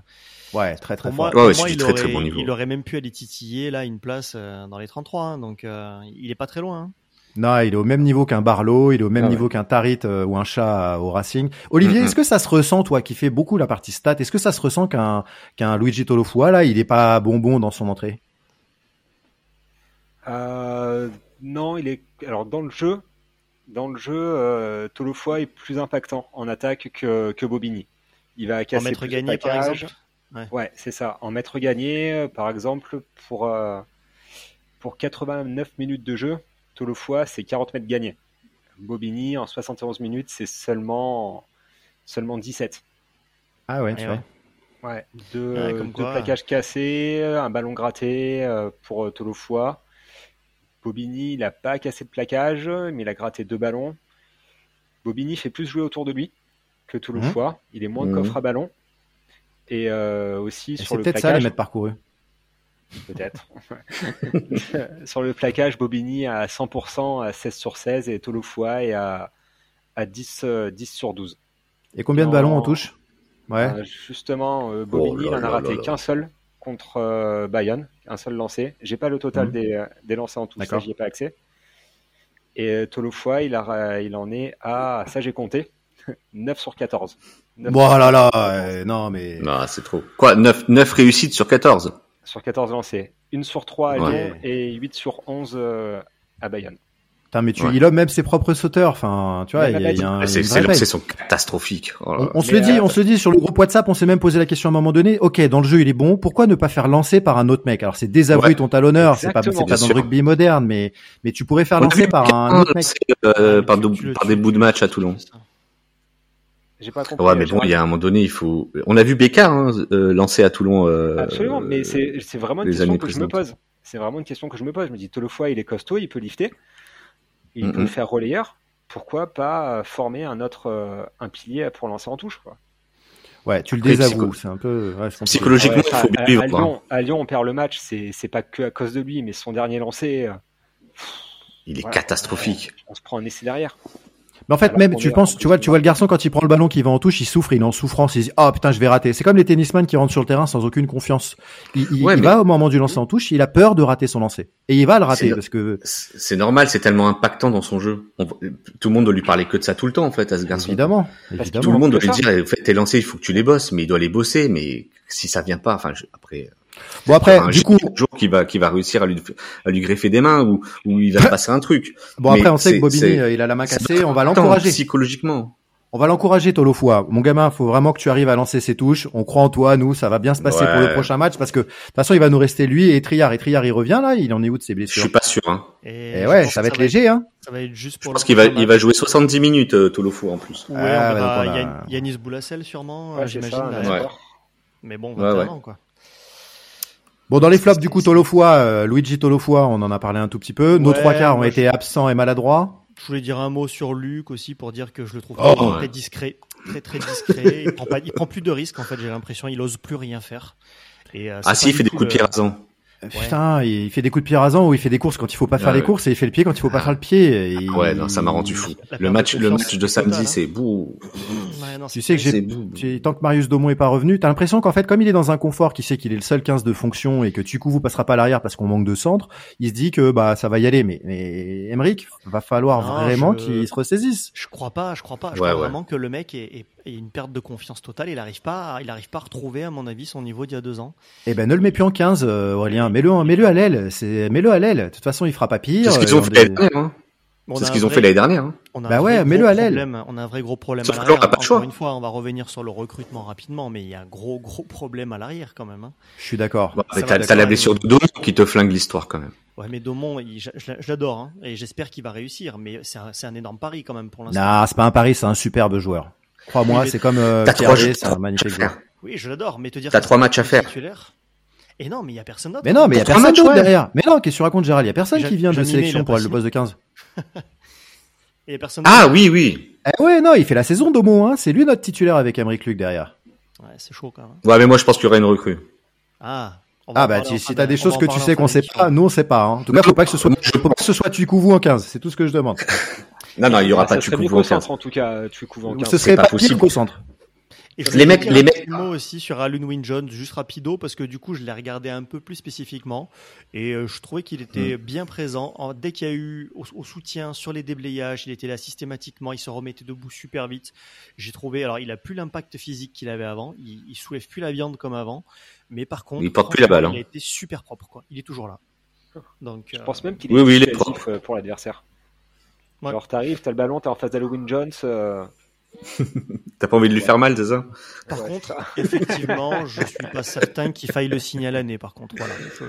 Ouais, très très pour fort. moi, Ouais, pour ouais, moi, c'est il, très, aurait, très bon niveau. il aurait même pu aller titiller là une place euh, dans les 33. hein, donc, euh, il est pas très loin. hein. Non, il est au même niveau qu'un Barlow, il est au même Ah ouais. niveau qu'un Tarit euh, ou un chat euh, au Racing. Olivier, est-ce que ça se ressent, toi, qui fais beaucoup la partie stat, est-ce que ça se ressent qu'un qu'un Luigi Tolofua, là, il est pas bonbon dans son entrée? Euh, non, il est alors dans le jeu. Dans le jeu, euh, Tolofoa est plus impactant en attaque que, que Bobigny. Il va casser plus de gagné, par exemple? Ouais. Ouais, c'est ça. En maître gagné, par exemple, pour, euh, pour 89 minutes de jeu, Tolofoa, c'est 40 mètres gagnés. Bobigny, en 71 minutes, c'est seulement, seulement 17. Ah ouais, Eh tu ouais. vois. Ouais, deux, Ouais, comme deux quoi. plaquages cassés, un ballon gratté euh, pour euh, Tolofoa. Bobigny, il n'a pas cassé de plaquage, mais il a gratté deux ballons. Bobigny fait plus jouer autour de lui que Tolofoa. Il est moins Mhm. coffre à ballon. Et euh, aussi Et sur C'est peut-être ça, les mètres parcourus. Peut-être. sur le plaquage, Bobigny à 100% à 16 sur 16 et Tolofoa est à, à 10, euh, 10 sur 12. Et combien de ballons on touche? Ouais. Euh, justement, euh, Bobigny, Oh là il en a raté qu'un seul contre euh, Bayonne, un seul lancé. J'ai pas le total Mhm. des, euh, des lancés en tout, ça j'y ai pas accès. Et euh, Tolofoa, il, a, il en est à, ça j'ai compté, 9 sur 14. 9 Bon, sur là là, 14. euh, non mais. Non, c'est trop. Quoi 9, 9 réussites sur 14 Sur 14 lancés. 1 sur 3 à Ouais. Lyon et 8 sur 11 euh, à Bayonne. Putain, mais tu, Ouais. il a même ses propres sauteurs. Enfin, tu vois, il y a, il y a la un, Ah, C'est une saisons catastrophiques. Oh là On, se le dit, euh, on se le dit sur le groupe WhatsApp, on s'est même posé la question à un moment donné. Ok, dans le jeu il est bon, pourquoi ne pas faire lancer par un autre mec? Alors c'est désavouer Ouais. ton talonneur, c'est pas, c'est pas dans le rugby moderne, mais mais tu pourrais faire lancer par un autre mec. euh, par, tu- tu des bouts de match à Toulon. J'ai pas compris. Ouais, mais euh, bon, il y a un moment donné, il faut. On a vu Bécard hein, euh, lancer à Toulon. euh, Absolument, mais euh, c'est vraiment une question que je me pose. C'est vraiment une question que je me pose. Je me dis, Tolofoa, il est costaud, il peut lifter, il peut faire relayeur. Pourquoi pas former un autre euh, un pilier pour lancer en touche quoi? Ouais, tu le désavoues, psycho- c'est un peu. Ouais. Psychologiquement, Ouais, il faut à, bien à- vivre. à quoi. Lyon, à Lyon, on perd le match. C'est c'est pas que à cause de lui, mais son dernier lancé, euh, Il est voilà. catastrophique. on se prend un essai derrière. Mais en fait, Alors même, tu penses, en tu vois, tu vois le garçon quand il prend le ballon, qui va en touche, il souffre, il est en souffrance, il se dit, oh putain, je vais rater. C'est comme les tennisman qui rentrent sur le terrain sans aucune confiance. Il, il- Ouais, il mais- va au moment du lancer en touche, il a peur de rater son lancer. Et il va le rater C'est- parce que, C'est normal, c'est tellement impactant dans son jeu. On- tout le monde doit lui parler que de ça tout le temps, en fait, à ce garçon. évidemment. Tout le monde doit lui dire, en fait, tes lancers, il faut que tu les bosses, mais il doit les bosser, mais si ça vient pas, enfin, je- après, Bon après, un du coup, jour qui va, qui va réussir à lui, à lui greffer des mains ou, ou il va se passer un truc. bon après, mais on sait que Bobigny, euh, il a la main cassée, on va l'encourager. Psychologiquement. On va l'encourager, Tolofoa. Mon gamin, faut vraiment que tu arrives à lancer ses touches. On croit en toi, nous, ça va bien se passer Ouais. pour le prochain match parce que de toute façon, il va nous rester lui et Triard. Et Triard, il revient là, il en est où de ses Je blessures? suis pas sûr, hein. Et, Et je ouais, ça va être léger, hein. Ça va être juste Je pour pense le qu'il va, il va jouer 70 minutes, euh, Tolofo, en plus. Ouais, Ah, on ouais, verra donc on a- Yann- Yanis Boulassel sûrement, Ouais, euh, j'imagine. Ouais. Mais bon, Ouais, 21 ouais. ans quoi. Bon, dans les flops du coup, Tolofoa, euh, Luigi Tolofoa, on en a parlé un tout petit peu. Nos Ouais, trois quarts ont été absents et maladroits. Je voulais dire un mot sur Luc aussi pour dire que je le trouve Oh, très, ouais. très discret, très très discret. il prend pas, il prend plus de risques en fait. J'ai l'impression, il ose plus rien faire. Et, euh, Ah si, il fait des coups de pied rasants. Putain, il fait des coups de pied rasants ou il fait des courses quand il faut pas faire Ouais, les ouais. courses et il fait le pied quand il faut pas Ah. faire le pied. Et Ouais, non, ça m'a rendu fou. Le match, de le match de samedi, hein. c'est bouh. Ouais, non, Tu sais que j'ai, tu- tant que Marius Daumont est pas revenu, t'as l'impression qu'en fait, comme il est dans un confort, qui sait qu'il est le seul 15 de fonction et que Tukou vous passera pas à l'arrière parce qu'on manque de centre, il se dit que bah ça va y aller. Mais, mais Emeric, va falloir Non, vraiment je- qu'il se ressaisisse. Je crois pas, je crois pas. Je Ouais, crois ouais. vraiment que le mec est, est- est une perte de confiance totale. Il arrive pas, à, il arrive pas à retrouver, à mon avis, son niveau d'il y a deux ans. Eh ben ne le mets plus en 15, euh, Aurélien. Mets-le, mets-le à l'aile. C'est, mets-le à l'aile. De toute façon, il fera pas pire. C'est ce qu'ils Euh, ont on fait l'année dernière. hein. C'est a ce qu'ils ont vrai- fait l'année dernière. hein. On a Bah ouais, mets-le à l'aile. On a un vrai gros problème Sauf à que là, on l'arrière. le choix. Encore une fois, on va revenir sur le recrutement rapidement, mais il y a un gros gros problème à l'arrière quand même. hein. Je suis d'accord. Va, t'as, la blessure de Daumont qui te flingue l'histoire quand même. Ouais, mais Daumont, il- je, je- je l'adore, hein, et j'espère qu'il va réussir. Mais c'est un, c'est un énorme pari quand même pour l'instant. Non, c'est pas un pari, c'est un superbe joueur. Crois-moi, Oui, c'est comme euh, T'as trois Pierre jeux, G, c'est trois un matchs à magnifique joueur. faire. Oui, je l'adore, mais te dire. T'as trois matchs à faire. titulaire- Et non, mais il y a personne d'autre. Mais non, mais il y a personne matchs, d'autre derrière. Mais non, qu'est-ce que tu racontes, Gérald? Il y a personne qui vient de sélection pour le poste de 15. Il y a personne. Ah oui, oui. Eh ouais, non, il fait la saison d'Omo, hein. C'est lui notre titulaire avec Emeric Luc derrière. Ouais, c'est chaud quand même. Ouais, mais moi je pense qu'il y aura une recrue. Ah. on va Ah bah, si t'as de- des choses que tu sais qu'on sait pas, nous on sait pas. Hein. En tout cas, faut pas que ce soit, faut pas que ce soit Tukouvou en 15. C'est tout ce que je demande. Non, non, il y aura Ah, pas de Tukouvou en qu'au centre 15. en tout cas, tu couvres en Ou 15. ce serait pas possible. qu'au centre. Et je Les mecs- les un mecs- petit mot aussi sur Alun Win Jones, juste rapido, parce que du coup, je l'ai regardé un peu plus spécifiquement et euh, je trouvais qu'il était bien présent. En- dès qu'il y a eu au, au soutien sur les déblayages, il était là systématiquement, il se remettait debout super vite. J'ai trouvé, alors il a plus l'impact physique qu'il avait avant, il, il soulève plus la viande comme avant, mais par contre, Il porte plus la balle, hein. Il a été super propre, quoi. Il est toujours là. Donc, Je euh, pense même qu'il est, Oui, oui, il est dissuasif, euh, pour l'adversaire. Ouais. Alors t'arrives, t'as le ballon, t'es en face d'Halloween Jones. euh, T'as pas envie de lui faire mal, c'est ça? Par ouais, contre, effectivement, je suis pas certain qu'il faille le signer à l'année. Par contre, voilà. Je-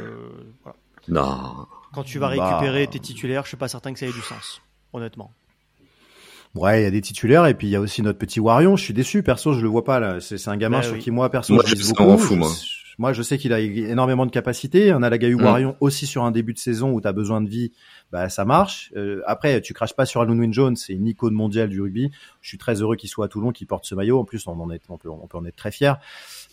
voilà. Non. Quand tu vas Bah. récupérer tes titulaires, je suis pas certain que ça ait du sens, honnêtement. Ouais, il y a des titulaires et puis il y a aussi notre petit Warion. Je suis déçu, perso, je le vois pas là. C'est un gamin Bah sur oui. qui moi perso Moi, je je m'en fout, moi. Je- Moi, je sais qu'il a énormément de capacités. On a la Gaillou Mm. Warion aussi sur un début de saison où tu as besoin de vie, bah ça marche. Euh, après, tu craches pas sur Alun Win Jones, c'est une icône mondiale du rugby. Je suis très heureux qu'il soit à Toulon, qu'il porte ce maillot. En plus, on en est, on peut, on peut en être très fier.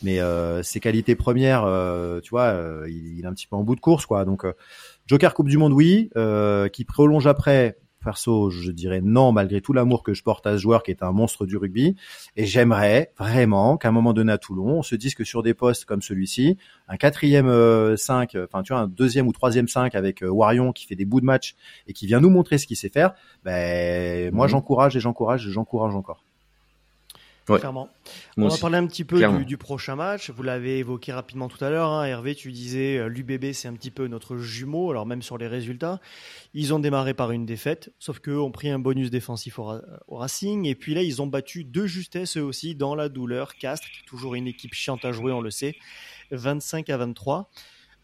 Mais euh, ses qualités premières, euh, tu vois, euh, il, il est un petit peu en bout de course, quoi. Donc, euh, Joker Coupe du Monde, oui. Euh, qui prolonge après. Perso, je dirais non, malgré tout l'amour que je porte à ce joueur qui est un monstre du rugby. Et j'aimerais vraiment qu'à un moment donné à Toulon, on se dise que sur des postes comme celui-ci, un quatrième euh, 5, euh, enfin tu vois, un deuxième ou troisième 5 avec euh, Warion qui fait des bouts de match et qui vient nous montrer ce qu'il sait faire, ben moi Mhm. j'encourage et j'encourage et j'encourage encore. Ouais. Clairement. Moi On va aussi. parler un petit peu du, du prochain match. Vous l'avez évoqué rapidement tout à l'heure. hein. Hervé, tu disais euh, l'UBB, c'est un petit peu notre jumeau. Alors même sur les résultats, ils ont démarré par une défaite, sauf qu'eux ont pris un bonus défensif au, au Racing. Et puis là, ils ont battu de justesse eux aussi dans la douleur. Castres, qui est toujours une équipe chiante à jouer, on le sait, 25 à 23.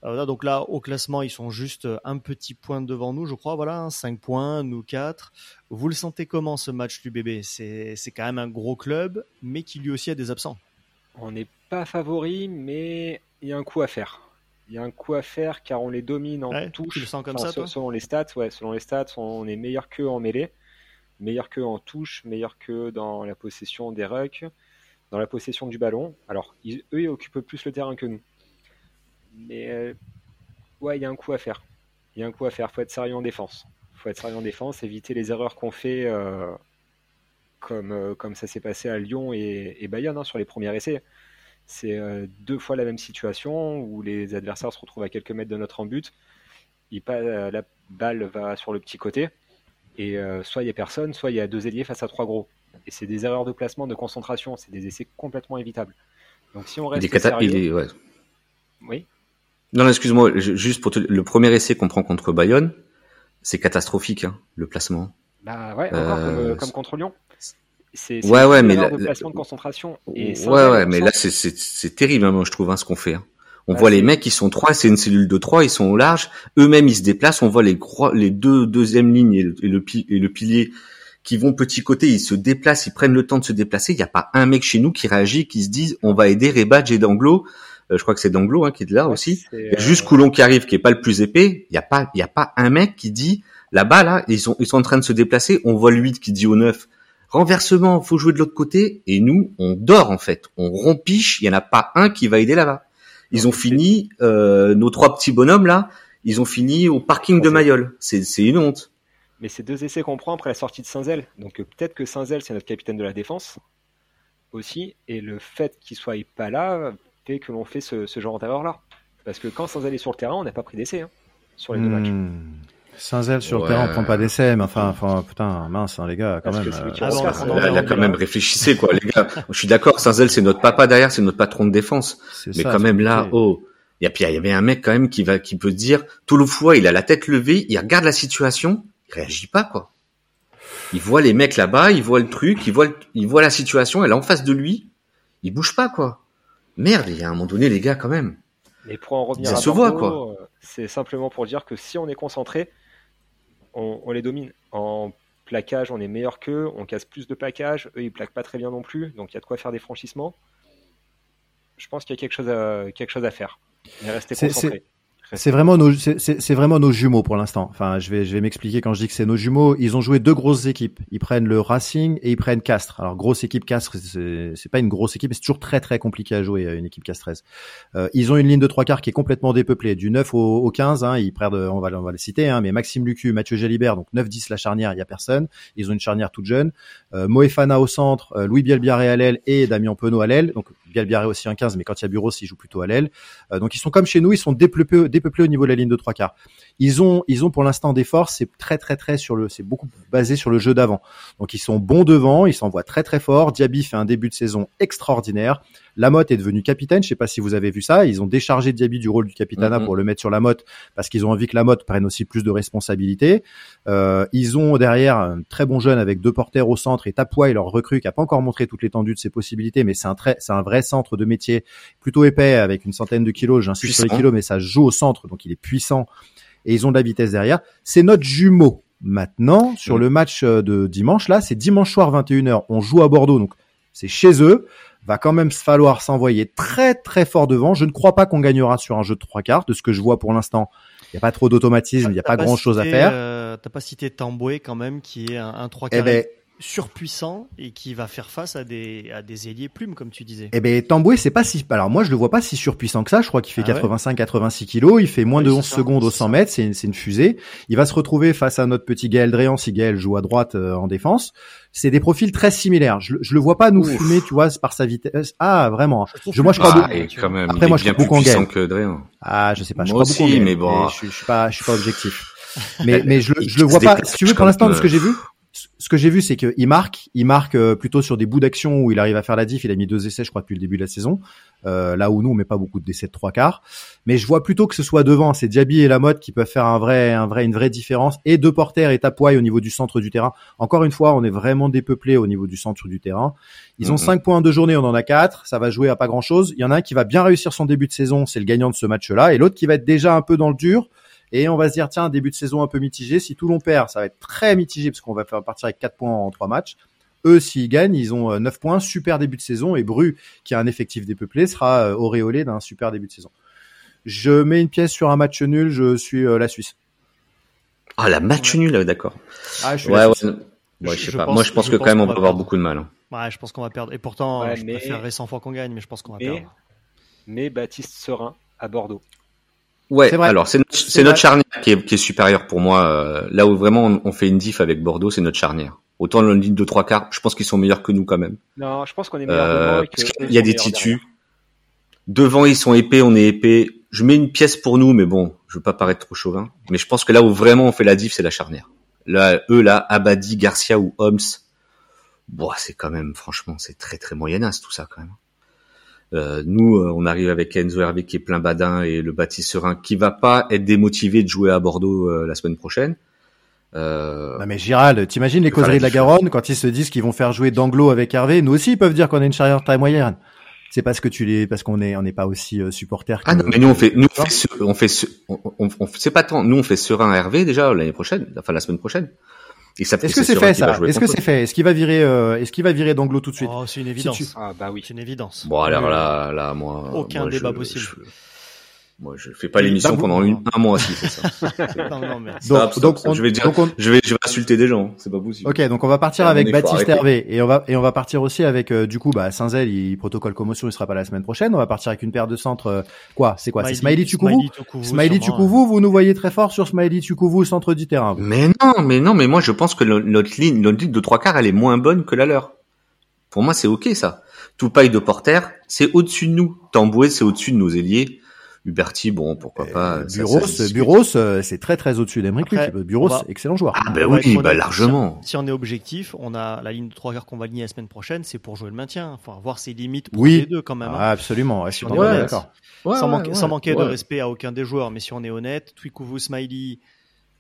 Euh, Voilà, donc là, au classement, ils sont juste un petit point devant nous, je crois. Voilà, 5 points, nous 4. Vous le sentez comment ce match l'UBB C'est c'est quand même un gros club, mais qui lui aussi a des absents. On n'est pas favori, mais il y a un coup à faire. Il y a un coup à faire car on les domine en Ouais, touche. tu le sens comme Enfin, ça, toi Selon les stats, ouais, selon les stats, on est meilleur qu'eux en mêlée, meilleur qu'eux en touche, meilleur qu'eux dans la possession des rucks, dans la possession du ballon. Alors, ils- eux, ils occupent plus le terrain que nous. Mais euh, ouais, il y a un coup à faire. Il y a un coup à faire. Faut être sérieux en défense. Faut être sérieux en défense, éviter les erreurs qu'on fait, euh, comme, euh, comme ça s'est passé à Lyon et, et Bayonne hein, sur les premiers essais. C'est euh, deux fois la même situation où les adversaires se retrouvent à quelques mètres de notre en but. Il pa- euh, la balle va sur le petit côté et soit il y a personne, soit il y a deux ailiers face à trois gros. Et c'est des erreurs de placement, de concentration, c'est des essais complètement évitables. Donc si on Il reste est cata- sérieux, il est, ouais. oui, Non, excuse-moi, juste pour te... le premier essai qu'on prend contre Bayonne, c'est catastrophique, hein, le placement. bah ouais, encore comme, euh, comme contre Lyon. C'est Ouais, ouais, mais de la- placement de concentration. Et ouais, ouais, mais là, c'est, terrible, hein, moi, je trouve, hein, ce qu'on fait. hein. On Bah, voit les mecs, ils sont trois, c'est une cellule de trois, ils sont au large. Eux-mêmes, ils se déplacent. On voit les, gros- les deux deuxièmes lignes et le, et le, pi- et le pilier qui vont petit côté, ils se déplacent, ils prennent le temps de se déplacer. Il n'y a pas un mec chez nous qui réagit, qui se dit, on va aider Rebadge et Danglo je crois que c'est Danglo hein, qui est là aussi. A juste euh, Coulon qui arrive, qui est pas le plus épais. Il y a pas, il y a pas un mec qui dit là-bas là, ils sont ils sont en train de se déplacer. On voit le 8 qui dit au 9 renversement, faut jouer de l'autre côté. Et nous, on dort en fait, on rompiche. Il y en a pas un qui va aider là-bas. Ils ont fini euh, nos trois petits bonhommes là. Ils ont fini au parking de Mayol. C'est c'est une honte. Mais c'est deux essais qu'on prend après la sortie de Saint-Zel. Donc euh, peut-être que Saint-Zel, c'est notre capitaine de la défense aussi. Et le fait qu'il soit pas là fait que l'on fait ce, ce genre d'erreur-là. Parce que quand Saint-Zel est sur le terrain, on n'a pas pris d'essai hein, sur les deux matchs. Hmm. Saint-Zel sur Ouais. le terrain, on prend pas d'essai, mais enfin, enfin, putain, mince, hein, les gars, quand Parce même. euh, Ah bon, Là, là, quand même, réfléchissez quoi, les gars. Je suis d'accord, Saint-Zel, c'est notre papa derrière, c'est notre patron de défense. Mais ça, quand même là, oh, et puis il y avait un mec quand même qui va, qui peut dire, tout le fois, il a la tête levée, il regarde la situation, il réagit pas quoi. Il voit les mecs là-bas, il voit le truc, il voit, le- il voit la situation, elle est en face de lui, il bouge pas quoi. Merde, il y a un moment donné les gars quand même. Mais pour en revenir Ça à se voit, Bordeaux, euh, c'est simplement pour dire que si on est concentré, on, on les domine. En plaquage, on est meilleur qu'eux, on casse plus de plaquage, eux ils plaquent pas très bien non plus, donc il y a de quoi faire des franchissements. Je pense qu'il y a quelque chose à, quelque chose à faire. Mais restez C'est- concentrés. C'est vraiment nos, c'est- vraiment nos jumeaux pour l'instant. Enfin, je vais, je vais m'expliquer quand je dis que c'est nos jumeaux. Ils ont joué deux grosses équipes. Ils prennent le Racing et ils prennent Castres. Alors grosse équipe Castres, c'est c'est pas une grosse équipe, mais c'est toujours très très compliqué à jouer euh, une équipe castraise. Euh, ils ont une ligne de trois quarts qui est complètement dépeuplée, du 9 au, au 15. Hein, ils perdent, on va, on va le citer, hein, mais Maxime Lucu, Mathieu Jalibert, donc 9-10 la charnière, il y a personne. Ils ont une charnière toute jeune. Euh, Moefana au centre, euh, Louis Bielbiaré à l'aile et Damien Penaud à l'aile. Donc Bielbiaré aussi un 15, mais quand il y a Bureau, il joue plutôt à l'aile. Euh, donc ils sont comme chez nous, ils sont dépeuplés au niveau de la ligne de trois quarts. Ils ont, ils ont pour l'instant des forces, c'est très très très sur le, c'est beaucoup basé sur le jeu d'avant. Donc ils sont bons devant, ils s'envoient très très fort. Diaby fait un début de saison extraordinaire. Lamotte est devenu capitaine, je sais pas si vous avez vu ça. Ils ont déchargé Diaby du rôle du capitana Mhm. pour le mettre sur Lamotte parce qu'ils ont envie que Lamotte prenne aussi plus de responsabilités. Euh, ils ont derrière un très bon jeune avec deux porteurs au centre et Tapois, leur recrue qui a pas encore montré toute l'étendue de ses possibilités, mais c'est un très, c'est un vrai centre de métier plutôt épais avec une centaine de kilos. J'insiste sur les kilos, mais ça joue au centre, donc il est puissant et ils ont de la vitesse derrière. C'est notre jumeau. Maintenant, sur le match euh, de dimanche, là, c'est dimanche soir 21h. On joue à Bordeaux, donc c'est chez eux. Va quand même falloir s'envoyer très très fort devant. Je ne crois pas qu'on gagnera sur un jeu de trois quarts. De ce que je vois pour l'instant, il n'y a pas trop d'automatisme, il n'y a pas grand chose à faire. euh, T'as pas cité Tamboué quand même, qui est un, un 3 Eh carré ben, surpuissant et qui va faire face à des, à des ailiers plumes, comme tu disais. Eh ben Tamboué, c'est pas si. Alors moi, je le vois pas si surpuissant que ça. Je crois qu'il fait Ah ouais 85-86 kilos. Il fait moins Oui, de c'est 11 ça, secondes au c'est 100 ça. mètres. C'est une, c'est une fusée. Il va se retrouver face à notre petit Gaël Dréan si Gaël joue à droite euh, en défense. C'est des profils très similaires. Je, le- je le vois pas nous Ouf. fumer, tu vois, par sa vitesse. Ah vraiment. trouve Je, moi, je crois Ah, quand même, Après, moi, je plus beaucoup en gagne. que Dréan. Ah, je sais pas. Je Moi crois beaucoup en aussi, Gaël, mais bon. je, je suis pas, je suis pas objectif. Mais, mais je, je le vois pas. Si tu veux, pour l'instant, de ce que j'ai vu, ce que j'ai vu, c'est qu'il marque, il marque euh, plutôt sur des bouts d'action où il arrive à faire la diff. Il a mis deux essais, je crois, depuis le début de la saison. Euh, là où nous, on met pas beaucoup d'essais de trois quarts. Mais je vois plutôt que ce soit devant, c'est Diaby et Lamotte qui peuvent faire un vrai, un vrai, une vraie différence. Et deux porteurs et Tapoy au niveau du centre du terrain. Encore une fois, on est vraiment dépeuplé au niveau du centre du terrain. Ils ont Mhm. cinq points de journée, on en a quatre. Ça va jouer à pas grand chose. Il y en a un qui va bien réussir son début de saison, c'est le gagnant de ce match-là, et l'autre qui va être déjà un peu dans le dur. Et on va se dire, tiens, début de saison un peu mitigé. Si Toulon perd, ça va être très mitigé parce qu'on va faire partir avec 4 points en 3 matchs. Eux, s'ils gagnent, ils ont euh, 9 points, super début de saison. Et Bru, qui a un effectif dépeuplé, sera euh, auréolé d'un super début de saison. Je mets une pièce sur un match nul, je suis euh, la Suisse. Ah, la match nul, d'accord. Ah, je suis Ouais, la ouais. Suisse. Ouais, je Je- sais je pas. pense- Moi, je pense je que pense quand même, on va peut avoir perdre. beaucoup de mal. hein. Ouais, je pense qu'on va perdre. Et pourtant, Ouais, je mais- préférerais 100 fois qu'on gagne, mais je pense qu'on va Mais, perdre. mais Baptiste Serein à Bordeaux. Ouais, C'est vrai. alors c'est notre, charnière qui est, qui est supérieure pour moi. euh, là où vraiment on, on fait une diff avec Bordeaux, c'est notre charnière. Autant le ligne de trois quarts, je pense qu'ils sont meilleurs que nous quand même. Non, je pense qu'on est meilleur Euh, devant parce qu'il y a des meilleurs titus. Devant, ils sont épais, on est épais. Je mets une pièce pour nous, mais bon, je veux pas paraître trop chauvin. Mais je pense que là où vraiment on fait la diff, c'est la charnière. Là, eux, là, Abadi, Garcia ou Holmes, bon, c'est quand même, franchement, c'est très très moyenasse tout ça quand même. Euh, nous, euh, on arrive avec Enzo Hervé qui est plein badin et le Baptiste Serein qui va pas être démotivé de jouer à Bordeaux euh, la semaine prochaine. Euh, Non mais Gérald, t'imagines les causeries de la Garonne quand ils se disent qu'ils vont faire jouer d'anglo avec Hervé, nous aussi ils peuvent dire qu'on a une charrière taille moyenne. C'est parce que tu les, parce qu'on est, on n'est pas aussi euh, supporter. Ah non, mais nous on fait, nous on fait, ce- on fait, on, on- c'est pas tant, nous on fait serein Hervé déjà l'année prochaine, enfin la semaine prochaine. Et ça Est-ce que c'est fait ça Est-ce que c'est fait? Est-ce qu'il va virer euh, Est-ce qu'il va virer d'Anglo tout de suite? Oh, c'est une évidence. tu- Ah bah oui. C'est une évidence. Bon alors là, là moi, Aucun moi, débat je- possible. je- moi, je fais pas l'émission bah, pendant une, un mois si c'est ça. non, non, mais Stop, Donc, stop, donc, stop. on- je vais dire, donc on- je vais, je vais insulter des gens. C'est pas possible. Ok, donc on va partir avec Baptiste. Hervé et on va et on va partir aussi avec euh, du coup bah Saint-Zel, il protocole commotion, il sera pas la semaine prochaine. On va partir avec une paire de centres. euh, quoi? C'est quoi? C'est Smiley Tukouvou Smiley Tukouvou, vous nous voyez très fort sur Smiley Tukouvou, centre du terrain. vous. Mais non, mais non, mais moi je pense que le- notre ligne, notre ligne de trois quarts, elle est moins bonne que la leur. Pour moi, c'est ok ça. Toupaille de Porter, c'est au-dessus de nous. Tamboué, c'est au-dessus de nos ailiers. Huberti, bon, pourquoi pas. ça Buros. Buros, euh, c'est très très au-dessus d'Emeric. Buros, va- excellent joueur. Ah ben oui, bah honnête, largement. Si on est objectif, on a la ligne de trois quarts qu'on va aligner la semaine prochaine, c'est pour jouer le maintien. Enfin, voir ses limites pour Oui. les deux quand même. hein. Ah, absolument, ouais, je suis on est totalement honnête. d'accord. Ouais, sans, ouais, manquer, ouais, sans manquer de respect à aucun des joueurs, mais si on est honnête, Twikuvu, Smiley,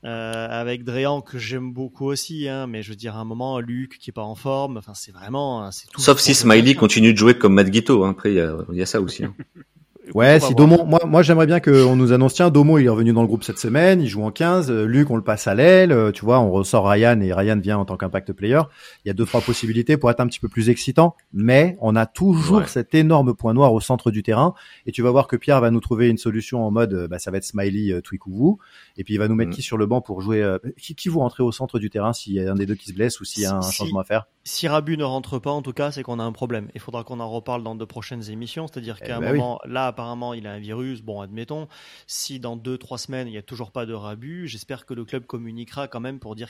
euh, avec Dréan que j'aime beaucoup aussi, hein, mais je veux dire à un moment, Luc qui est pas en forme, enfin c'est vraiment, hein, c'est tout. Sauf si le Smiley continue de jouer comme Matt Guito. Hein. Après, il y a, il y a ça aussi. hein. Ouais, si. Domo, moi, moi j'aimerais bien qu'on nous annonce, tiens, Domo il est revenu dans le groupe cette semaine, il joue en 15, euh, Luc on le passe à l'aile, euh, tu vois, on ressort Ryan et Ryan vient en tant qu'impact player. Il y a deux, trois possibilités pour être un petit peu plus excitant, mais on a toujours Ouais. cet énorme point noir au centre du terrain et tu vas voir que Pierre va nous trouver une solution en mode, euh, bah, ça va être Smiley, euh, Twikuvu, et puis il va nous mettre Mm. qui sur le banc pour jouer, euh, qui, qui vous rentrer au centre du terrain s'il y a un des deux qui se blesse ou s'il y a un Si- changement à faire? Si Rabu ne rentre pas, en tout cas, c'est qu'on a un problème. Il faudra qu'on en reparle dans de prochaines émissions. C'est-à-dire Eh qu'à un ben oui. moment, là, apparemment, il a un virus. Bon, admettons. Si dans deux, trois semaines, il n'y a toujours pas de Rabu, j'espère que le club communiquera quand même pour dire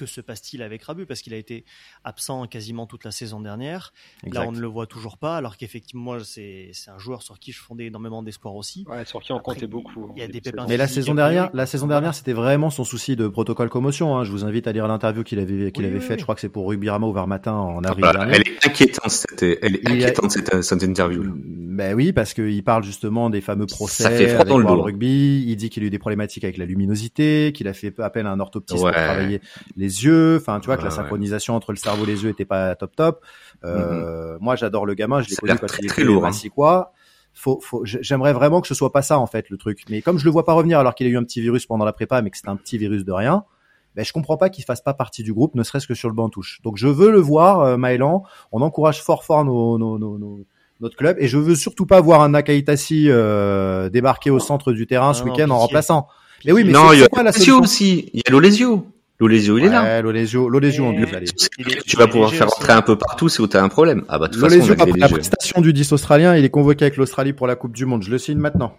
que se passe-t-il avec Rabu parce qu'il a été absent quasiment toute la saison dernière. Là, on ne le voit toujours pas, alors qu'effectivement, moi, c'est un joueur sur qui je fondais énormément d'espoir aussi. Ouais, sur qui on Après, comptait beaucoup. il y a en des pépins. Mais la saison dernière, la saison dernière, c'était vraiment son souci de protocole commotion. Hein. Je vous invite à lire l'interview qu'il avait qu'il Oui, avait oui, faite. oui. Je crois que c'est pour Rugby Rama matin en avril Bah, dernier. elle est inquiétante elle est inquiétante cette, cette interview. là. Ben oui, parce qu'il parle justement des fameux procès Ça fait froid avec dans le dos. Rugby. Il dit qu'il a eu des problématiques avec la luminosité, qu'il a fait appel à un orthoptiste Ouais. pour travailler les yeux. Enfin, tu vois que la ouais. synchronisation entre le cerveau et les yeux était pas top top. Euh, Moi, j'adore le gamin. Je l'ai connu quand très, il très lourd, hein. massicois. Faut, faut, j'aimerais vraiment que ce soit pas ça en fait le truc. Mais comme je le vois pas revenir alors qu'il a eu un petit virus pendant la prépa, mais que c'est un petit virus de rien, ben je comprends pas qu'il fasse pas partie du groupe, ne serait-ce que sur le banc touche. Donc je veux le voir, euh, Maëlan. On encourage fort fort nos, nos, nos, nos- notre club et je veux surtout pas voir un Nakaitasi euh, débarquer au centre du terrain ce Ah week-end en pitié. remplaçant. Mais oui, mais non, c'est- il y a quoi la aussi. Il y a Lolesio. Lolesio, il est là. Ouais, Lolesio, Lolesio est- Tu vas pouvoir faire aussi. rentrer un peu partout, c'est où t'as un problème. Ah bah, de toute façon, on a la prestation du 10 australien, il est convoqué avec l'Australie pour la Coupe du Monde. Je le signe maintenant.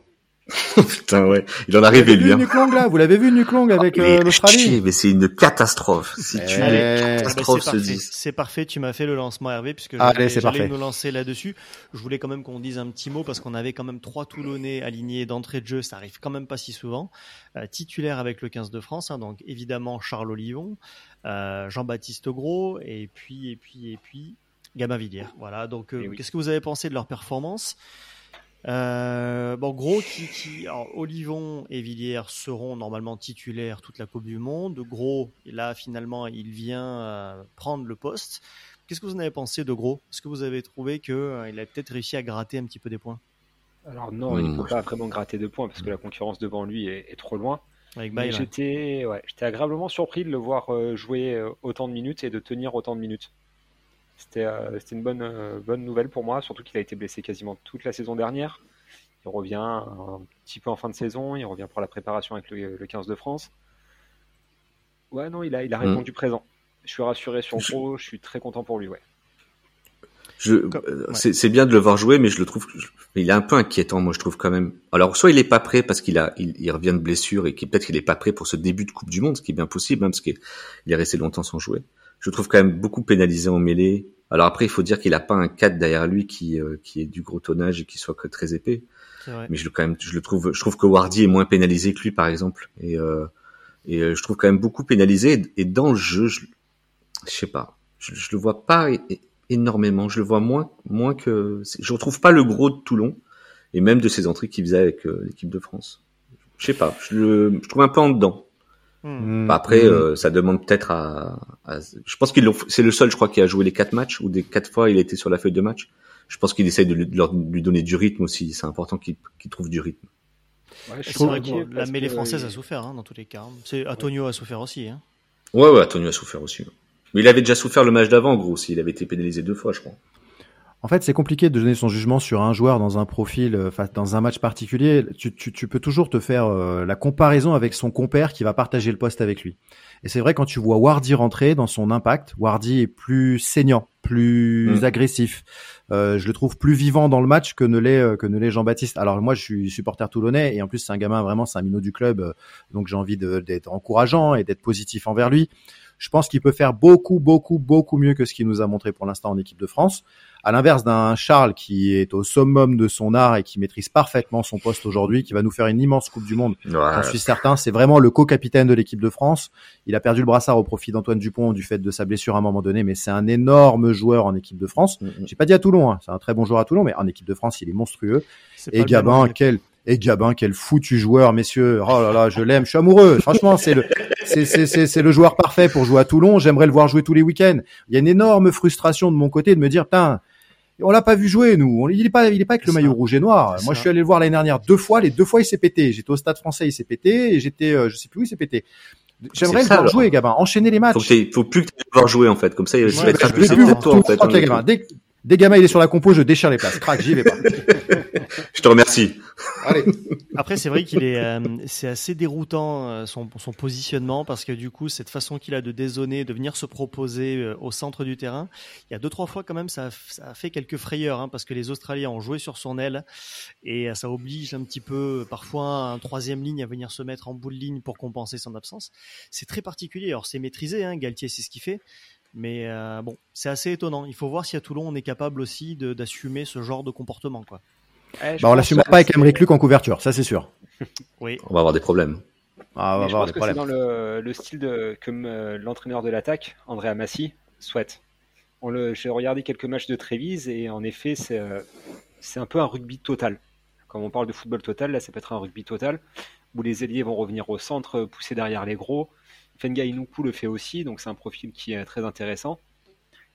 Putain, ouais. Il en l'avez vu lui, hein. Nuklong là? Vous l'avez vu Nuklong avec Mais euh, l'Australie? mais c'est une catastrophe. Si Eh, tu mets Ah bah, catastrophe c'est ce parfait. 10. C'est parfait, tu m'as fait le lancement Hervé puisque Allez, j'allais- c'est j'allais parfait. nous lancer là-dessus. Je voulais quand même qu'on dise un petit mot parce qu'on avait quand même trois Toulonnais alignés d'entrée de jeu, ça arrive quand même pas si souvent. Euh, titulaire avec le 15 de France, hein, donc évidemment Charles Olivon, euh, Jean-Baptiste Gros et puis et puis et puis Gabin Villiers. Voilà, donc euh, Eh oui. qu'est-ce que vous avez pensé de leur performance? Euh, bon, Gros qui, qui alors, Olivon et Villiers seront normalement titulaires toute la Coupe du Monde. Gros, là finalement, il vient euh, prendre le poste. Qu'est-ce que vous en avez pensé de Gros? Est-ce que vous avez trouvé que euh, il a peut-être réussi à gratter un petit peu des points? Alors non, il ne Hmm. peut pas vraiment gratter de points parce que la concurrence devant lui est, est trop loin. j'étais ouais, j'étais agréablement surpris de le voir jouer autant de minutes et de tenir autant de minutes. C'était euh, c'était une bonne, euh, bonne nouvelle pour moi, surtout qu'il a été blessé quasiment toute la saison dernière. Il revient un petit peu en fin de saison, il revient pour la préparation avec le, le 15 de France. Ouais, non, il a, il a Mm. répondu présent. Je suis rassuré sur Je- Gros, je suis très content pour lui, ouais. Euh, c'est, c'est bien de le voir jouer, mais je le trouve, je- il est un peu inquiétant, moi, je trouve quand même. Alors, soit il est pas prêt parce qu'il a, il, il revient de blessure et qu'il peut-être qu'il est pas prêt pour ce début de Coupe du Monde, ce qui est bien possible, hein, parce qu'il il est resté longtemps sans jouer. Je trouve quand même beaucoup pénalisé en mêlée. Alors après, il faut dire qu'il a pas un 4 derrière lui qui, euh, qui est du gros tonnage et qui soit que très épais. Vrai. mais je le quand même je le trouve je trouve que Wardy est moins pénalisé que lui par exemple. Et euh, et euh, je trouve quand même beaucoup pénalisé. Et dans le jeu je, je sais pas. Je, je le vois pas énormément. Je le vois moins moins que je retrouve pas le gros de Toulon et même de ses entrées qu'il faisait avec euh, l'équipe de France. Je sais pas. Je le je trouve un peu en dedans Hmm. Mm, Bah, après mm. euh, ça demande peut-être à, à- je pense qu'il c'est le seul je crois qui a joué les quatre matchs ou des quatre fois il était sur la feuille de match je pense qu'il essaye de lui, de lui donner du rythme aussi c'est important qu'il qu'il trouve du rythme Ouais, je C'est suis vrai que la mêlée que, française euh, a souffert hein, dans tous les cas. C'est Antonio a souffert aussi. Hein. Ouais, ouais, Antonio a souffert aussi. Mais il avait déjà souffert le match d'avant, gros, s'il avait été pénalisé deux fois, je crois. En fait, c'est compliqué de donner son jugement sur un joueur dans un profil, euh, dans un match particulier. Tu, tu, tu peux toujours te faire euh, la comparaison avec son compère qui va partager le poste avec lui. Et c'est vrai quand tu vois Wardy rentrer dans son impact, Wardy est plus saignant, plus mm. agressif. Euh, je le trouve plus vivant dans le match que ne l'est euh, que ne l'est Jean-Baptiste. Alors moi, je suis supporter toulonnais et en plus c'est un gamin vraiment, c'est un minot du club, donc j'ai envie d'être encourageant et d'être positif envers lui. Je pense qu'il peut faire beaucoup, beaucoup, beaucoup mieux que ce qu'il nous a montré pour l'instant en équipe de France. À l'inverse d'un Charles qui est au summum de son art et qui maîtrise parfaitement son poste aujourd'hui, qui va nous faire une immense Coupe du Monde. J'en suis certain. C'est vraiment le co-capitaine de l'équipe de France. Il a perdu le brassard au profit d'Antoine Dupont du fait de sa blessure à un moment donné, mais c'est un énorme joueur en équipe de France. Mm, mm. J'ai pas dit à Toulon, hein. c'est un très bon joueur à Toulon, mais en équipe de France, il est monstrueux. et Gabin, quel et Gabin, quel foutu joueur, messieurs. Oh là là, je l'aime, je suis amoureux. Franchement, c'est le, c'est, c'est, c'est, le joueur parfait pour jouer à Toulon. J'aimerais le voir jouer tous les week-ends. Il y a une énorme frustration de mon côté de me dire, putain, on l'a pas vu jouer, nous. Il est pas, il est pas avec le maillot rouge et noir. Moi, je suis allé le voir l'année dernière deux fois. Les deux fois, il s'est pété. J'étais au Stade Français, il s'est pété. Et j'étais, euh, je sais plus où il s'est pété. J'aimerais le voir jouer, Gabin. Enchaîner les matchs. Faut, faut plus que tu le voir jouer, en fait. Comme ça, il va être un peu toi, en fait. Dès, dès Gabin, il est sur la compo, je déchire les places. Crac, j'y vais pas. je te remercie. Après, c'est vrai qu'il est, euh, c'est assez déroutant euh, son, son, positionnement parce que du coup, cette façon qu'il a de dézonner, de venir se proposer euh, au centre du terrain, il y a deux trois fois quand même, ça, ça a fait quelques frayeurs hein, parce que les Australiens ont joué sur son aile et ça oblige un petit peu parfois un troisième ligne à venir se mettre en bout de ligne pour compenser son absence. C'est très particulier. Alors c'est maîtrisé, hein, Galtier, c'est ce qu'il fait. Mais bon, c'est assez étonnant. Il faut voir si à Toulon on est capable aussi d'assumer ce genre de comportement, quoi. Eh, bah, on l'assumera pas avec Emmerich Luc en couverture, ça c'est sûr. oui. On va avoir des problèmes. Ah, on va avoir des problèmes. C'est dans le, style de, comme euh, l'entraîneur de l'attaque, André Amassi, souhaite. J'ai regardé quelques matchs de Trévise et en effet, euh, c'est un peu un rugby total. Quand on parle de football total, là, ça peut être un rugby total où les ailiers vont revenir au centre, pousser derrière les gros. Fenga Inuku le fait aussi, donc c'est un profil qui est très intéressant.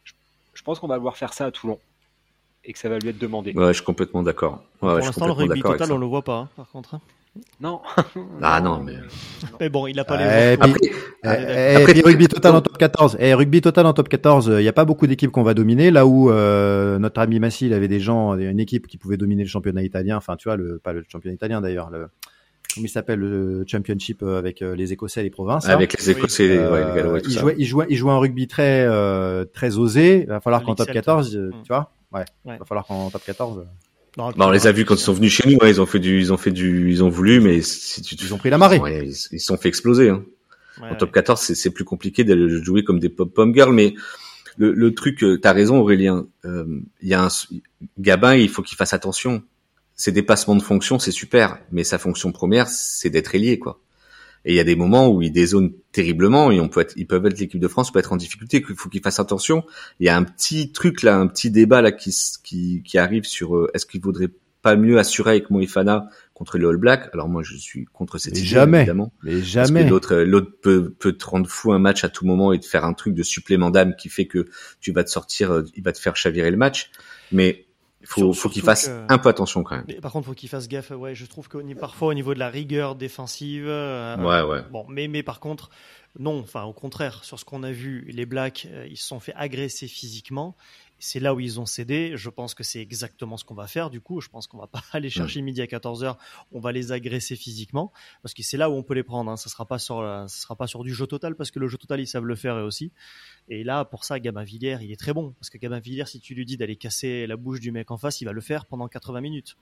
je pense qu'on va le voir faire ça à Toulon et que ça va lui être demandé. Ouais, je suis complètement d'accord. pour l'instant, le rugby total, on le voit pas, hein, par contre. Hein. Non. ah non, mais. mais bon, il a pas les. Eh, puis, après, puis rugby total en top 14. Et eh, rugby total en top 14, il n'y a pas beaucoup d'équipes qu'on va dominer. Là où euh, notre ami Massi, il avait des gens, une équipe qui pouvait dominer le championnat italien. Enfin, tu vois, le, pas le championnat italien d'ailleurs. Le, il s'appelle le championship euh, avec euh, les Écossais et les provinces. Avec les Écossais, et les Gallois, il, jouait, il jouait, il jouait un rugby très très osé. Il va falloir qu'en top 14, tu vois. Ouais. Il va falloir qu'en top 14. Euh, bah, on les a vus quand ils sont venus chez nous. ils ont fait du, ils ont fait du, ils ont voulu, mais si tu, ils ont pris la marée. ils se sont fait exploser. Hein. en top 14, c'est plus compliqué de jouer comme des pop pom girls, mais le, le truc, euh, t'as raison Aurélien. Euh, il y a un Gabin, il faut qu'il fasse attention. Ses dépassements de fonction, c'est super, mais sa fonction première, c'est d'être ailier, quoi. Et il y a des moments où ils dézonent terriblement et on peut être, ils peuvent être l'équipe de France peut être en difficulté. Il faut qu'ils fassent attention. Il y a un petit truc là, un petit débat là qui qui, qui arrive sur euh, est-ce qu'il vaudrait pas mieux assurer avec Moïfana contre le All Black Alors moi je suis contre cette idée jamais, évidemment. Mais jamais. l'autre l'autre peut peut te rendre fou un match à tout moment et te faire un truc de supplément d'âme qui fait que tu vas te sortir, euh, il va te faire chavirer le match. Mais faut, faut qu'il fasse un peu attention quand même. Mais par contre, faut qu'il fasse gaffe. Ouais, je trouve que parfois au niveau de la rigueur défensive. Euh, ouais, ouais. Bon, mais mais par contre, non. Enfin, au contraire, sur ce qu'on a vu, les Blacks, euh, ils se sont fait agresser physiquement c'est là où ils ont cédé. Je pense que c'est exactement ce qu'on va faire. Du coup, je pense qu'on va pas aller chercher midi à 14h. On va les agresser physiquement parce que c'est là où on peut les prendre. Hein. Ça sera pas sur, ça sera pas sur du jeu total parce que le jeu total ils savent le faire eux aussi. Et là, pour ça, Gabin Villiers, il est très bon parce que Gabin Villiers, si tu lui dis d'aller casser la bouche du mec en face, il va le faire pendant 80 minutes.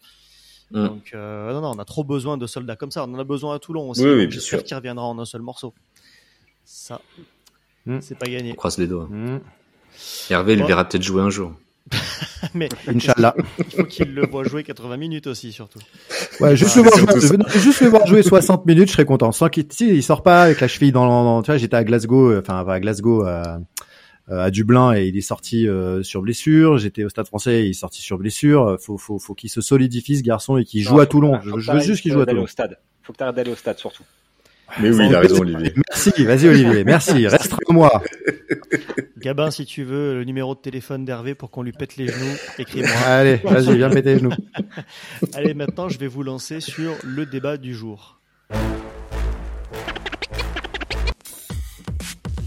Mm. Donc euh, non, non, on a trop besoin de soldats comme ça. On en a besoin à Toulon aussi. Oui, J'espère qu'il reviendra en un seul morceau. Ça, mm. c'est pas gagné. On croise les doigts. Mm. Hervé, il verra peut-être jouer un jour. mais Inch'Allah. Il faut qu'il le voit jouer 80 minutes aussi, surtout. Ouais, juste, le, voir jouer, juste le voir jouer 60 minutes, je serais content. Sans qu'il il sort pas avec la cheville dans, dans tu vois, j'étais à Glasgow, euh, enfin à Glasgow, euh, à Dublin et il est sorti euh, sur blessure. J'étais au Stade Français, il est sorti sur blessure. Faut, faut, faut qu'il se solidifie ce garçon et qu'il joue à Toulon. Je, veux juste qu'il joue à Toulon. Au stade. Faut que t'arrêtes d'aller au stade surtout. Mais oui, il a raison, Olivier. Merci, vas-y, Olivier. Merci. Reste moi. Gabin, si tu veux le numéro de téléphone d'Hervé pour qu'on lui pète les genoux, écris-moi. Allez, vas-y, viens péter les genoux. Allez, maintenant, je vais vous lancer sur le débat du jour.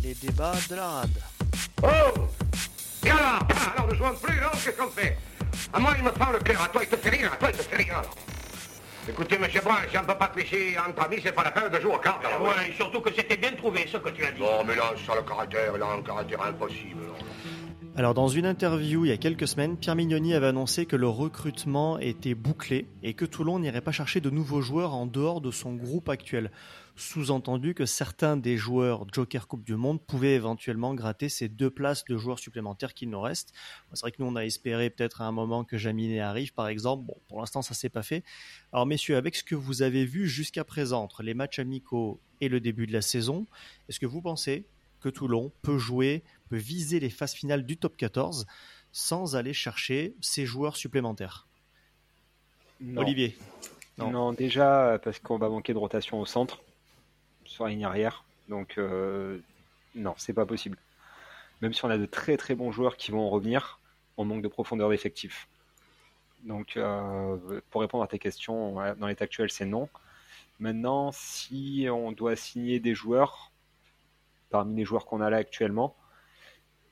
les débats de la rade. Oh alors Ah, Alors ne jouons plus, Qu'est-ce qu'on fait? À moi, il me prend le cœur. À toi, il te fait rire. À toi, il te fait rire. Écoutez, monsieur Brun, si on ne peut pas tricher entre amis, c'est pas la peine de jouer aux cartes. alors. Ouais, surtout que c'était bien trouvé ce que tu as dit. Non, mais là, sur le caractère, il a un caractère impossible. Alors dans une interview il y a quelques semaines, Pierre Mignoni avait annoncé que le recrutement était bouclé et que Toulon n'irait pas chercher de nouveaux joueurs en dehors de son groupe actuel. Sous-entendu que certains des joueurs Joker Coupe du Monde pouvaient éventuellement gratter ces deux places de joueurs supplémentaires qu'il nous reste. C'est vrai que nous on a espéré peut-être à un moment que Jaminet arrive par exemple. Bon, pour l'instant ça s'est pas fait. Alors messieurs, avec ce que vous avez vu jusqu'à présent entre les matchs amicaux et le début de la saison, est-ce que vous pensez que Toulon peut jouer, peut viser les phases finales du top 14 sans aller chercher ses joueurs supplémentaires. Non. Olivier, non. Non. déjà euh, parce qu'on va manquer de rotation au centre, sur la ligne arrière. Donc euh, non, c'est pas possible. Même si on a de très très bons joueurs qui vont revenir, on manque de profondeur d'effectif. Donc euh, pour répondre à tes questions, dans l'état actuel, c'est non. Maintenant, si on doit signer des joueurs parmi les joueurs qu'on a là actuellement,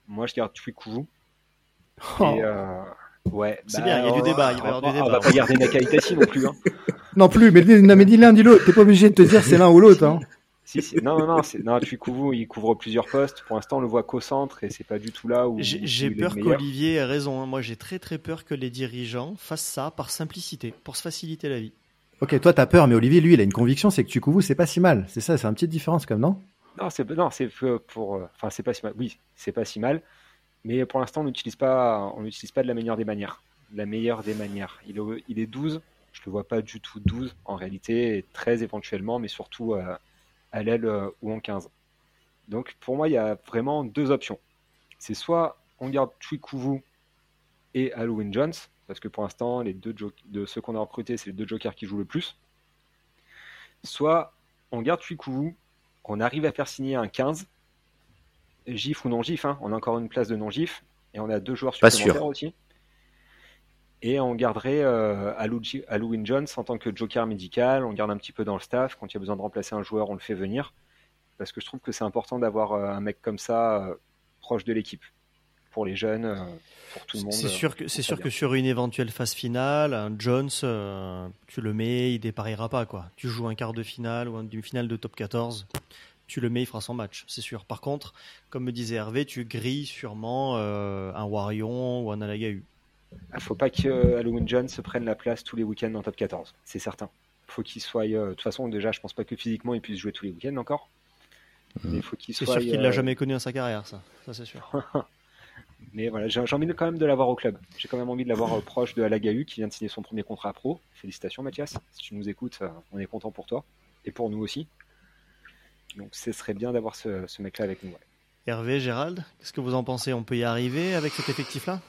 moi je garde Twikouvou. Oh. Et, euh, ouais, C'est bah, bien, il y a du on- débat, il va y avoir on- du On débat. va pas garder Nakaitasi non plus. Hein. Non plus, mais, non, mais dis l'un, dis l'autre. T'es pas obligé de te dire c'est l'un ou l'autre. Hein. Si, si. Non, non, non, non, Twikouvou, il couvre plusieurs postes. Pour l'instant, on le voit qu'au centre et c'est pas du tout là où. j'ai peur qu'Olivier ait raison. hein. Moi, j'ai très très peur que les dirigeants fassent ça par simplicité, pour se faciliter la vie. Ok, toi t'as peur, mais Olivier, lui, il a une conviction, c'est que tu couves, c'est pas si mal. C'est ça, c'est une petite différence comme non? Non, c'est, pour, euh, enfin, c'est pas si mal. Oui, c'est pas si mal. Mais pour l'instant, on n'utilise pas, de la meilleure des manières. La meilleure des manières. Il est, il est 12. Je le vois pas du tout 12 en réalité, et 13 éventuellement, mais surtout euh, à l'aile euh, ou en 15. Donc pour moi, il y a vraiment deux options. C'est soit on garde Twikouvou et Halloween Jones, parce que pour l'instant, les deux de ceux qu'on a recrutés, c'est les deux jokers qui jouent le plus. Soit on garde Twikouvou, on arrive à faire signer un 15, GIF ou non GIF, hein, on a encore une place de non GIF, et on a deux joueurs supplémentaires sûr. aussi. Et on garderait euh, Halou- Halloween Jones en tant que joker médical, on garde un petit peu dans le staff, quand il y a besoin de remplacer un joueur, on le fait venir, parce que je trouve que c'est important d'avoir euh, un mec comme ça euh, proche de l'équipe, pour les jeunes, euh, pour tout le monde. C'est euh, sûr que c'est sûr bien. que sur une éventuelle phase finale, un Jones, euh, tu le mets, il dépareillera pas quoi. Tu joues un quart de finale ou une demi-finale de top 14, tu le mets, il fera son match, c'est sûr. Par contre, comme me disait Hervé, tu grilles sûrement euh, un Warion ou un Alagahu. Il faut pas que euh, Halloween Jones se prenne la place tous les week-ends en top 14, c'est certain. faut qu'il soit. euh, de toute façon, déjà, je pense pas que physiquement il puisse jouer tous les week-ends encore. Mais il faut qu'il C'est soit. sûr qu'il euh, l'a jamais connu dans sa carrière, ça. Ça c'est sûr. Mais voilà, j'ai envie de- quand même de l'avoir au club. J'ai quand même envie de l'avoir euh, proche de Alagahu qui vient de signer son premier contrat pro. Félicitations Mathias, si tu nous écoutes, euh, on est content pour toi et pour nous aussi. Donc ce serait bien d'avoir ce, ce mec-là avec nous. ouais. Hervé, Gérald, qu'est-ce que vous en pensez? On peut y arriver avec cet effectif-là?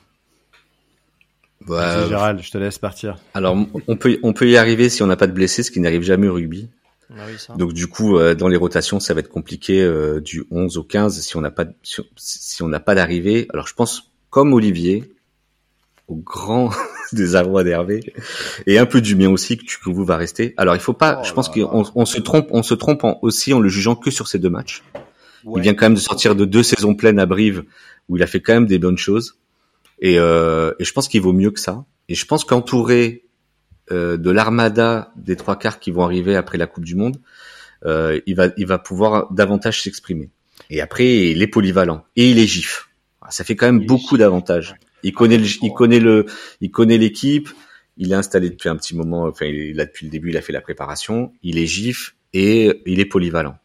Bah, Vas-y, Gérald, je te laisse partir. alors, on peut, on peut y arriver si on n'a pas de blessés, ce qui n'arrive jamais au rugby. Ah oui, ça. Donc du coup, euh, dans les rotations, ça va être compliqué euh, du 11 au 15 si on n'a pas si, si on n'a pas d'arrivée. Alors je pense comme Olivier, au grand désarroi d'Hervé et un peu du mien aussi que tu que vous va rester. Alors il faut pas, Oh je pense là qu'on on se trompe, on se trompe en- aussi en le jugeant que sur ces deux matchs. Ouais. Il vient quand même de sortir de deux saisons pleines à Brive où il a fait quand même des bonnes choses. Et, euh, et je pense qu'il vaut mieux que ça. Et je pense qu'entouré euh, de l'armada des trois quarts qui vont arriver après la Coupe du Monde, euh, il va il va pouvoir davantage s'exprimer. Et après, il est polyvalent et il est gif. Ah, Ça fait quand même Il beaucoup d'avantages. Il connaît le, Ah, il connaît le, il connaît l'équipe. Il est installé depuis un petit moment. Enfin, il est là depuis le début. Il a fait la préparation. Il est gif et il est polyvalent.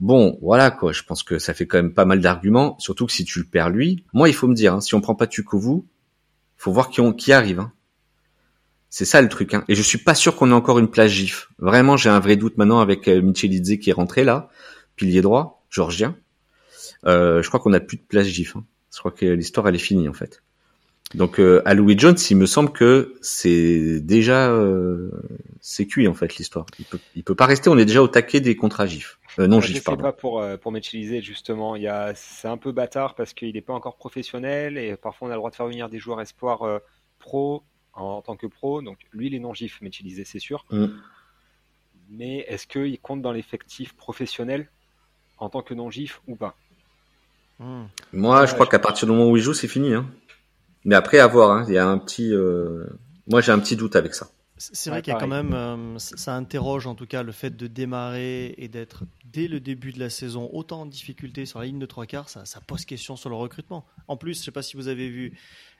Bon, voilà quoi. Je pense que ça fait quand même pas mal d'arguments. Surtout que si tu le perds lui, moi il faut me dire, hein, si on prend pas Tukovu, faut voir qui, on, qui arrive. Hein. C'est ça le truc. Hein. Et je suis pas sûr qu'on ait encore une place gif. Vraiment, j'ai un vrai doute maintenant avec euh, Michelidze qui est rentré là, pilier droit, georgien. Euh, je crois qu'on a plus de place gif. Hein. Je crois que l'histoire elle est finie en fait. Donc euh, à Louis Jones, il me semble que c'est déjà euh, c'est cuit en fait l'histoire. Il peut il peut pas rester. On est déjà au taquet des contrats gif. Euh, non je gif pardon. pas pour pour m'utiliser justement. Il y a c'est un peu bâtard parce qu'il n'est pas encore professionnel et parfois on a le droit de faire venir des joueurs espoirs pro en, tant que pro. Donc lui il est non gif m'utiliser c'est sûr. Mm. Mais est-ce qu'il compte dans l'effectif professionnel en tant que non gif ou pas? Hmm. Moi, je crois qu'à partir du moment où il joue, c'est fini. Hein. Mais après, à voir. hein. Il y a un petit. euh, Moi, j'ai un petit doute avec ça. C'est vrai Ouais, qu'il y a quand même, euh, ça interroge en tout cas le fait de démarrer et d'être dès le début de la saison autant en difficulté sur la ligne de trois quarts, ça, ça pose question sur le recrutement. En plus, je sais pas si vous avez vu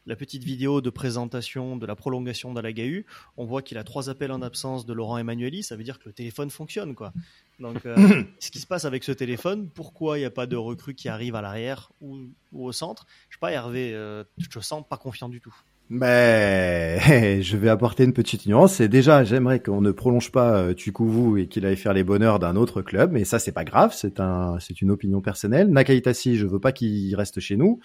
la petite vidéo de présentation de la prolongation d'Alagahu, on voit qu'il a trois appels en absence de Laurent Emmanueli, ça veut dire que le téléphone fonctionne quoi. Donc, euh, ce qui se passe avec ce téléphone, pourquoi il n'y a pas de recrue qui arrive à l'arrière ou, ou au centre? Je sais pas, Hervé, euh, je te sens pas confiant du tout. Mais je vais apporter une petite nuance. C'est déjà, j'aimerais qu'on ne prolonge pas euh, Tukuvu et qu'il aille faire les bonheurs d'un autre club. Mais ça, c'est pas grave. C'est un, c'est une opinion personnelle. Nakaitasi, je veux pas qu'il reste chez nous.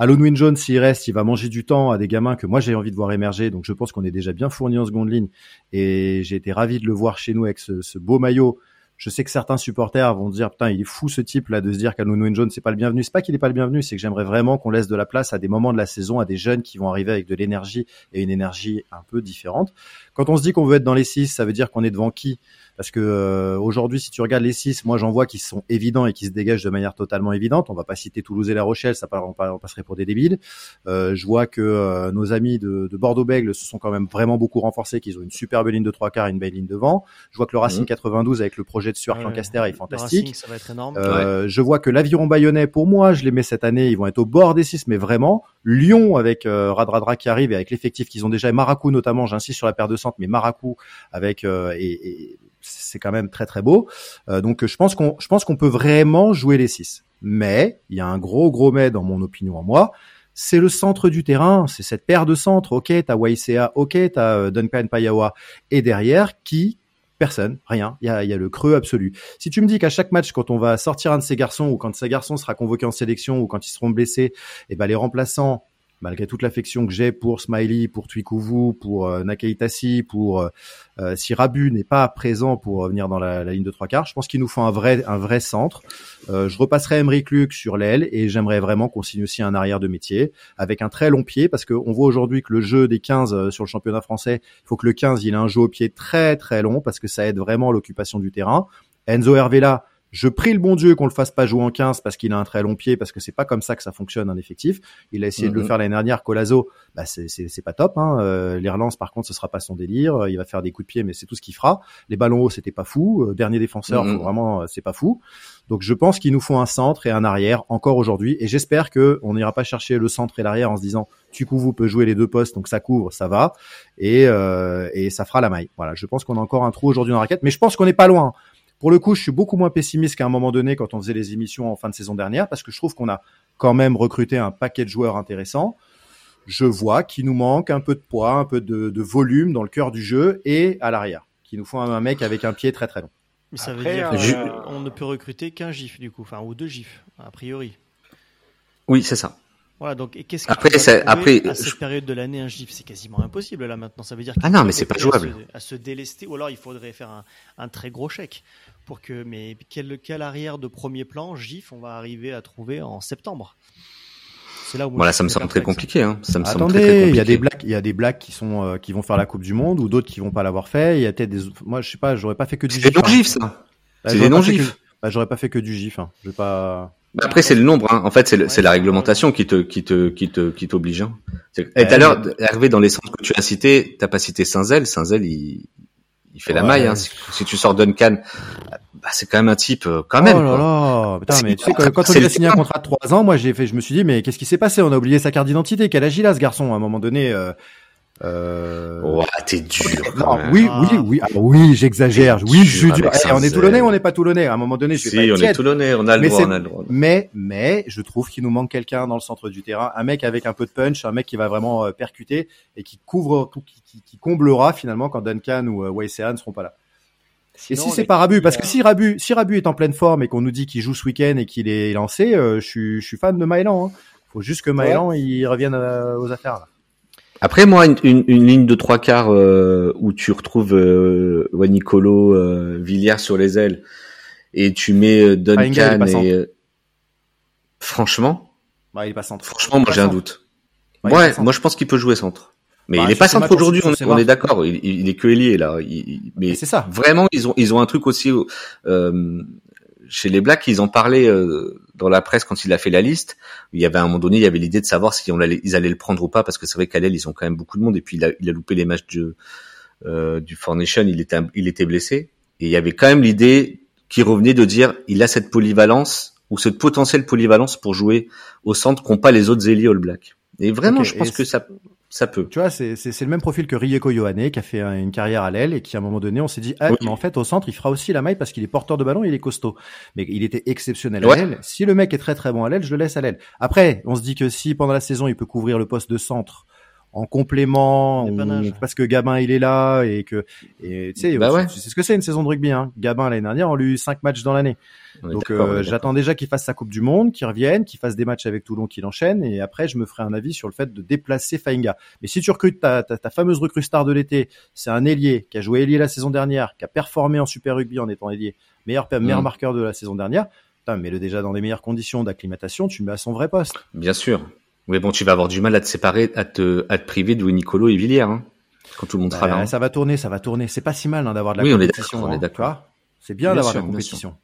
Alon Win Jones, s'il reste, il va manger du temps à des gamins que moi j'ai envie de voir émerger. Donc je pense qu'on est déjà bien fourni en seconde ligne. Et j'ai été ravi de le voir chez nous avec ce, ce beau maillot. Je sais que certains supporters vont dire putain il est fou ce type là de se dire qu'Alon Win Jones c'est pas le bienvenu. C'est pas qu'il est pas le bienvenu, c'est que j'aimerais vraiment qu'on laisse de la place à des moments de la saison à des jeunes qui vont arriver avec de l'énergie et une énergie un peu différente. Quand on se dit qu'on veut être dans les six, ça veut dire qu'on est devant qui? Parce que euh, aujourd'hui, si tu regardes les six, moi j'en vois qui sont évidents et qui se dégagent de manière totalement évidente. On va pas citer Toulouse et La Rochelle, ça on pa- on passerait pour des débiles. Euh, je vois que euh, nos amis de, de Bordeaux-Bègles se sont quand même vraiment beaucoup renforcés, qu'ils ont une superbe ligne de trois quarts et une belle ligne devant. Je vois que le Racing Mhm. 92 avec le projet de Stuart Ouais, Lancaster est le fantastique. Racing, ça va être énorme. Euh, Je vois que l'aviron bayonnais, pour moi, je les mets cette année, ils vont être au bord des six, mais vraiment. Lyon avec euh, Radradra qui arrive et avec l'effectif qu'ils ont déjà, et Maracou notamment, j'insiste sur la paire de centre, mais Maracou avec euh, et, et c'est quand même très très beau. Euh, donc je pense qu'on je pense qu'on peut vraiment jouer les six. Mais il y a un gros gros mais dans mon opinion à moi. C'est le centre du terrain, c'est cette paire de centres. Ok, t'as Waisea, ok, t'as euh, Duncan Payawa, et derrière qui? Personne, rien. Il y a, y a le creux absolu. Si tu me dis qu'à chaque match, quand on va sortir un de ces garçons ou quand ces garçons sera convoqué en sélection ou quand ils seront blessés, et ben les remplaçants, malgré toute l'affection que j'ai pour Smiley, pour Twikuvu, pour euh, Nakaitasi, pour euh, euh, si Rabu n'est pas présent pour euh, venir dans la, ligne de trois quarts, je pense qu'il nous faut un vrai centre. Je repasserai Emric Luc sur l'aile et j'aimerais vraiment qu'on signe aussi un arrière de métier avec un très long pied parce qu'on voit aujourd'hui que le jeu des 15 euh, sur le championnat français, il faut que le 15 il ait un jeu au pied très très long parce que ça aide vraiment l'occupation du terrain. Enzo Hervela, je prie le bon Dieu qu'on le fasse pas jouer en 15 parce qu'il a un très long pied, parce que c'est pas comme ça que ça fonctionne un effectif. Il a essayé de le Mhm. faire l'année dernière. Colazo, bah c'est pas top. Hein. Euh, les relances, par contre, ce sera pas son délire. Il va faire des coups de pied, mais c'est tout ce qu'il fera. Les ballons hauts, c'était pas fou. Euh, dernier défenseur, Mhm. faut vraiment, euh, c'est pas fou. Donc je pense qu'il nous faut un centre et un arrière encore aujourd'hui. Et j'espère que on n'ira pas chercher le centre et l'arrière en se disant tu vous peut jouer les deux postes, donc ça couvre, ça va, et euh, et ça fera la maille. Voilà, je pense qu'on a encore un trou aujourd'hui dans la raquette, mais je pense qu'on n'est pas loin. Pour le coup, je suis beaucoup moins pessimiste qu'à un moment donné quand on faisait les émissions en fin de saison dernière, parce que je trouve qu'on a quand même recruté un paquet de joueurs intéressants. Je vois qu'il nous manque un peu de poids, un peu de, de volume dans le cœur du jeu et à l'arrière. Qu'il nous faut un, mec avec un pied très très long. Mais ça Après, veut dire euh, qu'on ne peut recruter qu'un GIF du coup, enfin ou deux GIFs a priori. Oui, c'est ça. Voilà, donc et qu'est-ce que Après, tu vas c'est- trouver après, à cette je- période de l'année un GIF? C'est quasiment impossible là maintenant. Ça veut dire Ah qu'il non, faut mais c'est pas rester à jouable. se- À se, délester, ou alors il faudrait faire un, un très gros chèque pour que. Mais quel, quel arrière de premier plan GIF on va arriver à trouver en septembre? C'est là Voilà, je ça me suis semble très perplexe. compliqué. Hein. Ça me semble très, très Attendez, compliqué. il y a des blagues, il y a des blagues qui sont euh, qui vont faire la Coupe du Monde ou d'autres qui vont pas l'avoir fait. Il y a peut-être des, moi je sais pas, j'aurais pas fait que du C'est des gif. hein. non-gifs, ça. Bah, c'est des non-gifs. que- Bah, j'aurais pas fait que du gif. Hein. Je vais pas. Bah, Après, c'est le nombre. Hein. En fait, c'est Ouais, la réglementation qui te, qui te, qui te, qui t'oblige. Hein. Et tout à l'heure, Hervé, dans les centres que tu as cités, t'as pas cité Saint-Zel. Saint-Zel, il, il fait la maille. Hein. Si, si tu sors Duncan, bah, c'est quand même un type, euh, quand même. oh là quoi. là, putain, mais tu sais que quand on lui a signé un contrat de trois ans, moi j'ai fait, je me suis dit mais qu'est-ce qui s'est passé? On a oublié sa carte d'identité. Quel âge il a ce garçon? À un moment donné euh, euh... Oh, t'es dur. quand Non, même. oui, Ah. oui, oui, ah, oui, j'exagère. Oui, je suis dur. Eh, on est toulonnais ou on n'est pas toulonnais? À un moment donné, je vais Si, pas on est. Toulonnais, on a le Mais droit, on a le droit. Mais, mais, je trouve qu'il nous manque quelqu'un dans le centre du terrain, un mec avec un peu de punch, un mec qui va vraiment euh, percuter et qui couvre, qui, qui- qui comblera finalement quand Duncan ou euh, ne seront pas là. Et si c'est est- pas Rabu, parce que si Rabu, si Rabu est en pleine forme et qu'on nous dit qu'il joue ce week-end et qu'il est lancé, euh, je suis, je suis fan de Maëlan. Hein. Faut juste que Maëlan il revienne euh, aux affaires. Là. Après, moi, une, une, une ligne de trois quarts euh, où tu retrouves euh, ouais, Nicolo, euh, Villiers sur les ailes, et tu mets euh, Duncan et... euh, Franchement, Bah, il est pas centre. franchement, moi j'ai un doute. Bah, ouais, moi je pense qu'il peut jouer centre. Mais Bah, il est pas centre aujourd'hui, on, on est d'accord. Il, il est que ailier là. Il- il- mais Mais c'est ça. vraiment, ils ont ils ont un truc aussi. Euh, chez les Blacks, ils en parlaient euh, dans la presse quand il a fait la liste. Il y avait à un moment donné, il y avait l'idée de savoir si on allait, ils allaient le prendre ou pas, parce que c'est vrai qu'à l'aile, ils ont quand même beaucoup de monde. Et puis il a, il a loupé les matchs de, euh, du il était, il était blessé. Et il y avait quand même l'idée qui revenait de dire, il a cette polyvalence ou cette potentielle polyvalence pour jouer au centre qu'ont pas les autres ailiers All Black. Et vraiment, je pense et que ça, ça peut. Tu vois, c'est c'est- c'est le même profil que Rieko Yohane, qui a fait un- une carrière à l'aile et qui, à un moment donné, on s'est dit, ah, Oui. mais en fait, au centre, il fera aussi la maille parce qu'il est porteur de ballon et il est costaud. Mais il était exceptionnel à l'aile. Si le mec est très très bon à l'aile, je le laisse à l'aile. Après, on se dit que si pendant la saison, il peut couvrir le poste de centre en complément, on- parce que Gabin il est là et que et tu sais Bah c'est ouais. c'est ce que c'est une saison de rugby hein. Gabin l'année dernière on lui a eu cinq matchs dans l'année donc euh, j'attends déjà qu'il fasse sa Coupe du Monde, qu'il revienne, qu'il fasse des matchs avec Toulon, qu'il enchaîne, et après je me ferai un avis sur le fait de déplacer Fainga. Mais si tu recrutes ta, ta, ta fameuse recrue star de l'été, c'est un ailier qui a joué ailier la saison dernière, qui a performé en Super Rugby en étant ailier, meilleur, meilleur Mm. marqueur de la saison dernière, putain, mets-le déjà dans les meilleures conditions d'acclimatation, tu le mets à son vrai poste. Bien sûr. Mais bon, tu vas avoir du mal à te séparer, à te, à te priver de Louis Nicolo et Villiers, hein, quand tout le monde sera là. Bah, hein. ça va tourner, ça va tourner. C'est pas si mal hein, d'avoir de la Oui, on est compétition. on est d'accord. C'est bien Bien d'avoir de sûr, la bien compétition.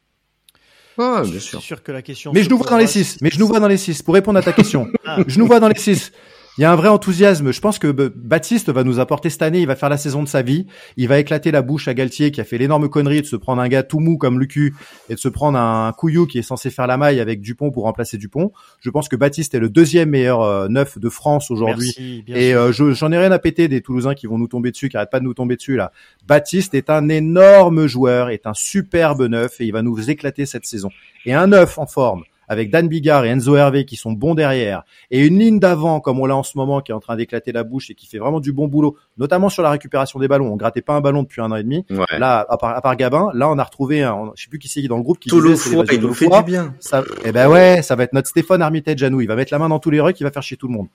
Je bien suis sûr. sûr que la question. Mais je nous vois dans les posera six. Mais je nous vois dans les six. Pour répondre à ta question, Ah. je nous vois dans les six. Il y a un vrai enthousiasme. Je pense que Baptiste va nous apporter cette année. Il va faire la saison de sa vie. Il va éclater la bouche à Galtier qui a fait l'énorme connerie de se prendre un gars tout mou comme Lucu et de se prendre un couillou qui est censé faire la maille avec Dupont pour remplacer Dupont. Je pense que Baptiste est le deuxième meilleur euh, neuf de France aujourd'hui. Et euh, je- j'en ai rien à péter des Toulousains qui vont nous tomber dessus, qui arrêtent pas de nous tomber dessus là. Baptiste est un énorme joueur, est un superbe neuf et il va nous éclater cette saison. Et un neuf en forme, avec Dan Bigard et Enzo Hervé qui sont bons derrière, et une ligne d'avant comme on l'a en ce moment qui est en train d'éclater la bouche et qui fait vraiment du bon boulot, notamment sur la récupération des ballons. On grattait pas un ballon depuis un an et demi. Ouais. Là, à part, à part Gabin, là on a retrouvé, un, je sais plus qui c'est dans le groupe qui Tolo disait, Four, l'évasion il nous fait du bien. Ça, eh ben ouais, ça va être notre Stéphane Armitage à nous. Il va mettre la main dans tous les rucks, il va faire chier tout le monde.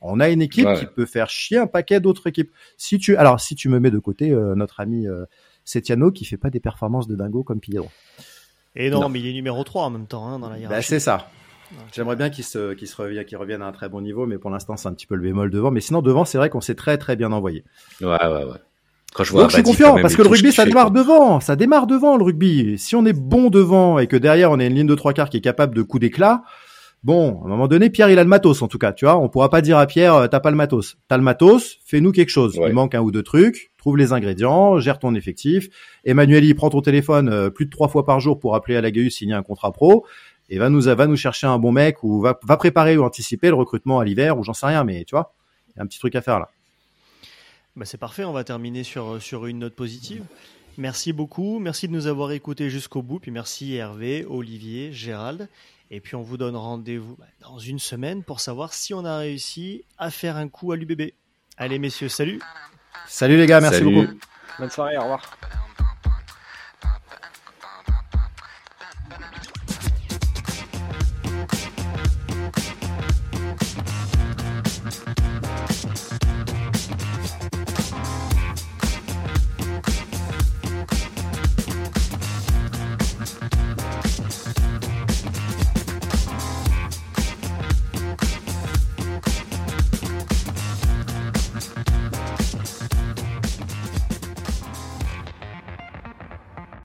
On a une équipe Ouais. qui peut faire chier un paquet d'autres équipes. Si tu, alors si tu me mets de côté euh, notre ami euh, Setiano qui fait pas des performances de dingo comme Piero. Et non, Non. mais il est numéro 3 en même temps hein, dans la Bah, hiérarchie. c'est ça. J'aimerais bien qu'il se, qu'il se revienne, qu'il revienne à un très bon niveau, mais pour l'instant c'est un petit peu le bémol devant. Mais sinon devant, c'est vrai qu'on s'est très très bien envoyé. Ouais, ouais, ouais. Quand je vois Donc je suis confiant parce que le rugby ça démarre quoi. devant, ça démarre devant le rugby. Si on est bon devant et que derrière on a une ligne de trois quarts qui est capable de coups d'éclat, bon, à un moment donné Pierre il a le matos en tout cas, tu vois. On pourra pas dire à Pierre euh, t'as pas le matos, t'as le matos, fais-nous quelque chose. Ouais. Il manque un ou deux trucs, trouve les ingrédients, gère ton effectif. Emmanuel il prend ton téléphone euh, plus de trois fois par jour pour appeler à la GAU signer un contrat pro et va nous va nous chercher un bon mec ou va, préparer ou anticiper le recrutement à l'hiver ou j'en sais rien, mais tu vois, il y a un petit truc à faire là. Bah, c'est parfait, on va terminer sur, sur une note positive. Merci beaucoup, merci de nous avoir écoutés jusqu'au bout, puis merci Hervé, Olivier, Gérald. Et puis on vous donne rendez-vous bah, dans une semaine pour savoir si on a réussi à faire un coup à l'UBB. Allez messieurs, salut Salut les gars, merci Salut. beaucoup. Bonne soirée, au revoir.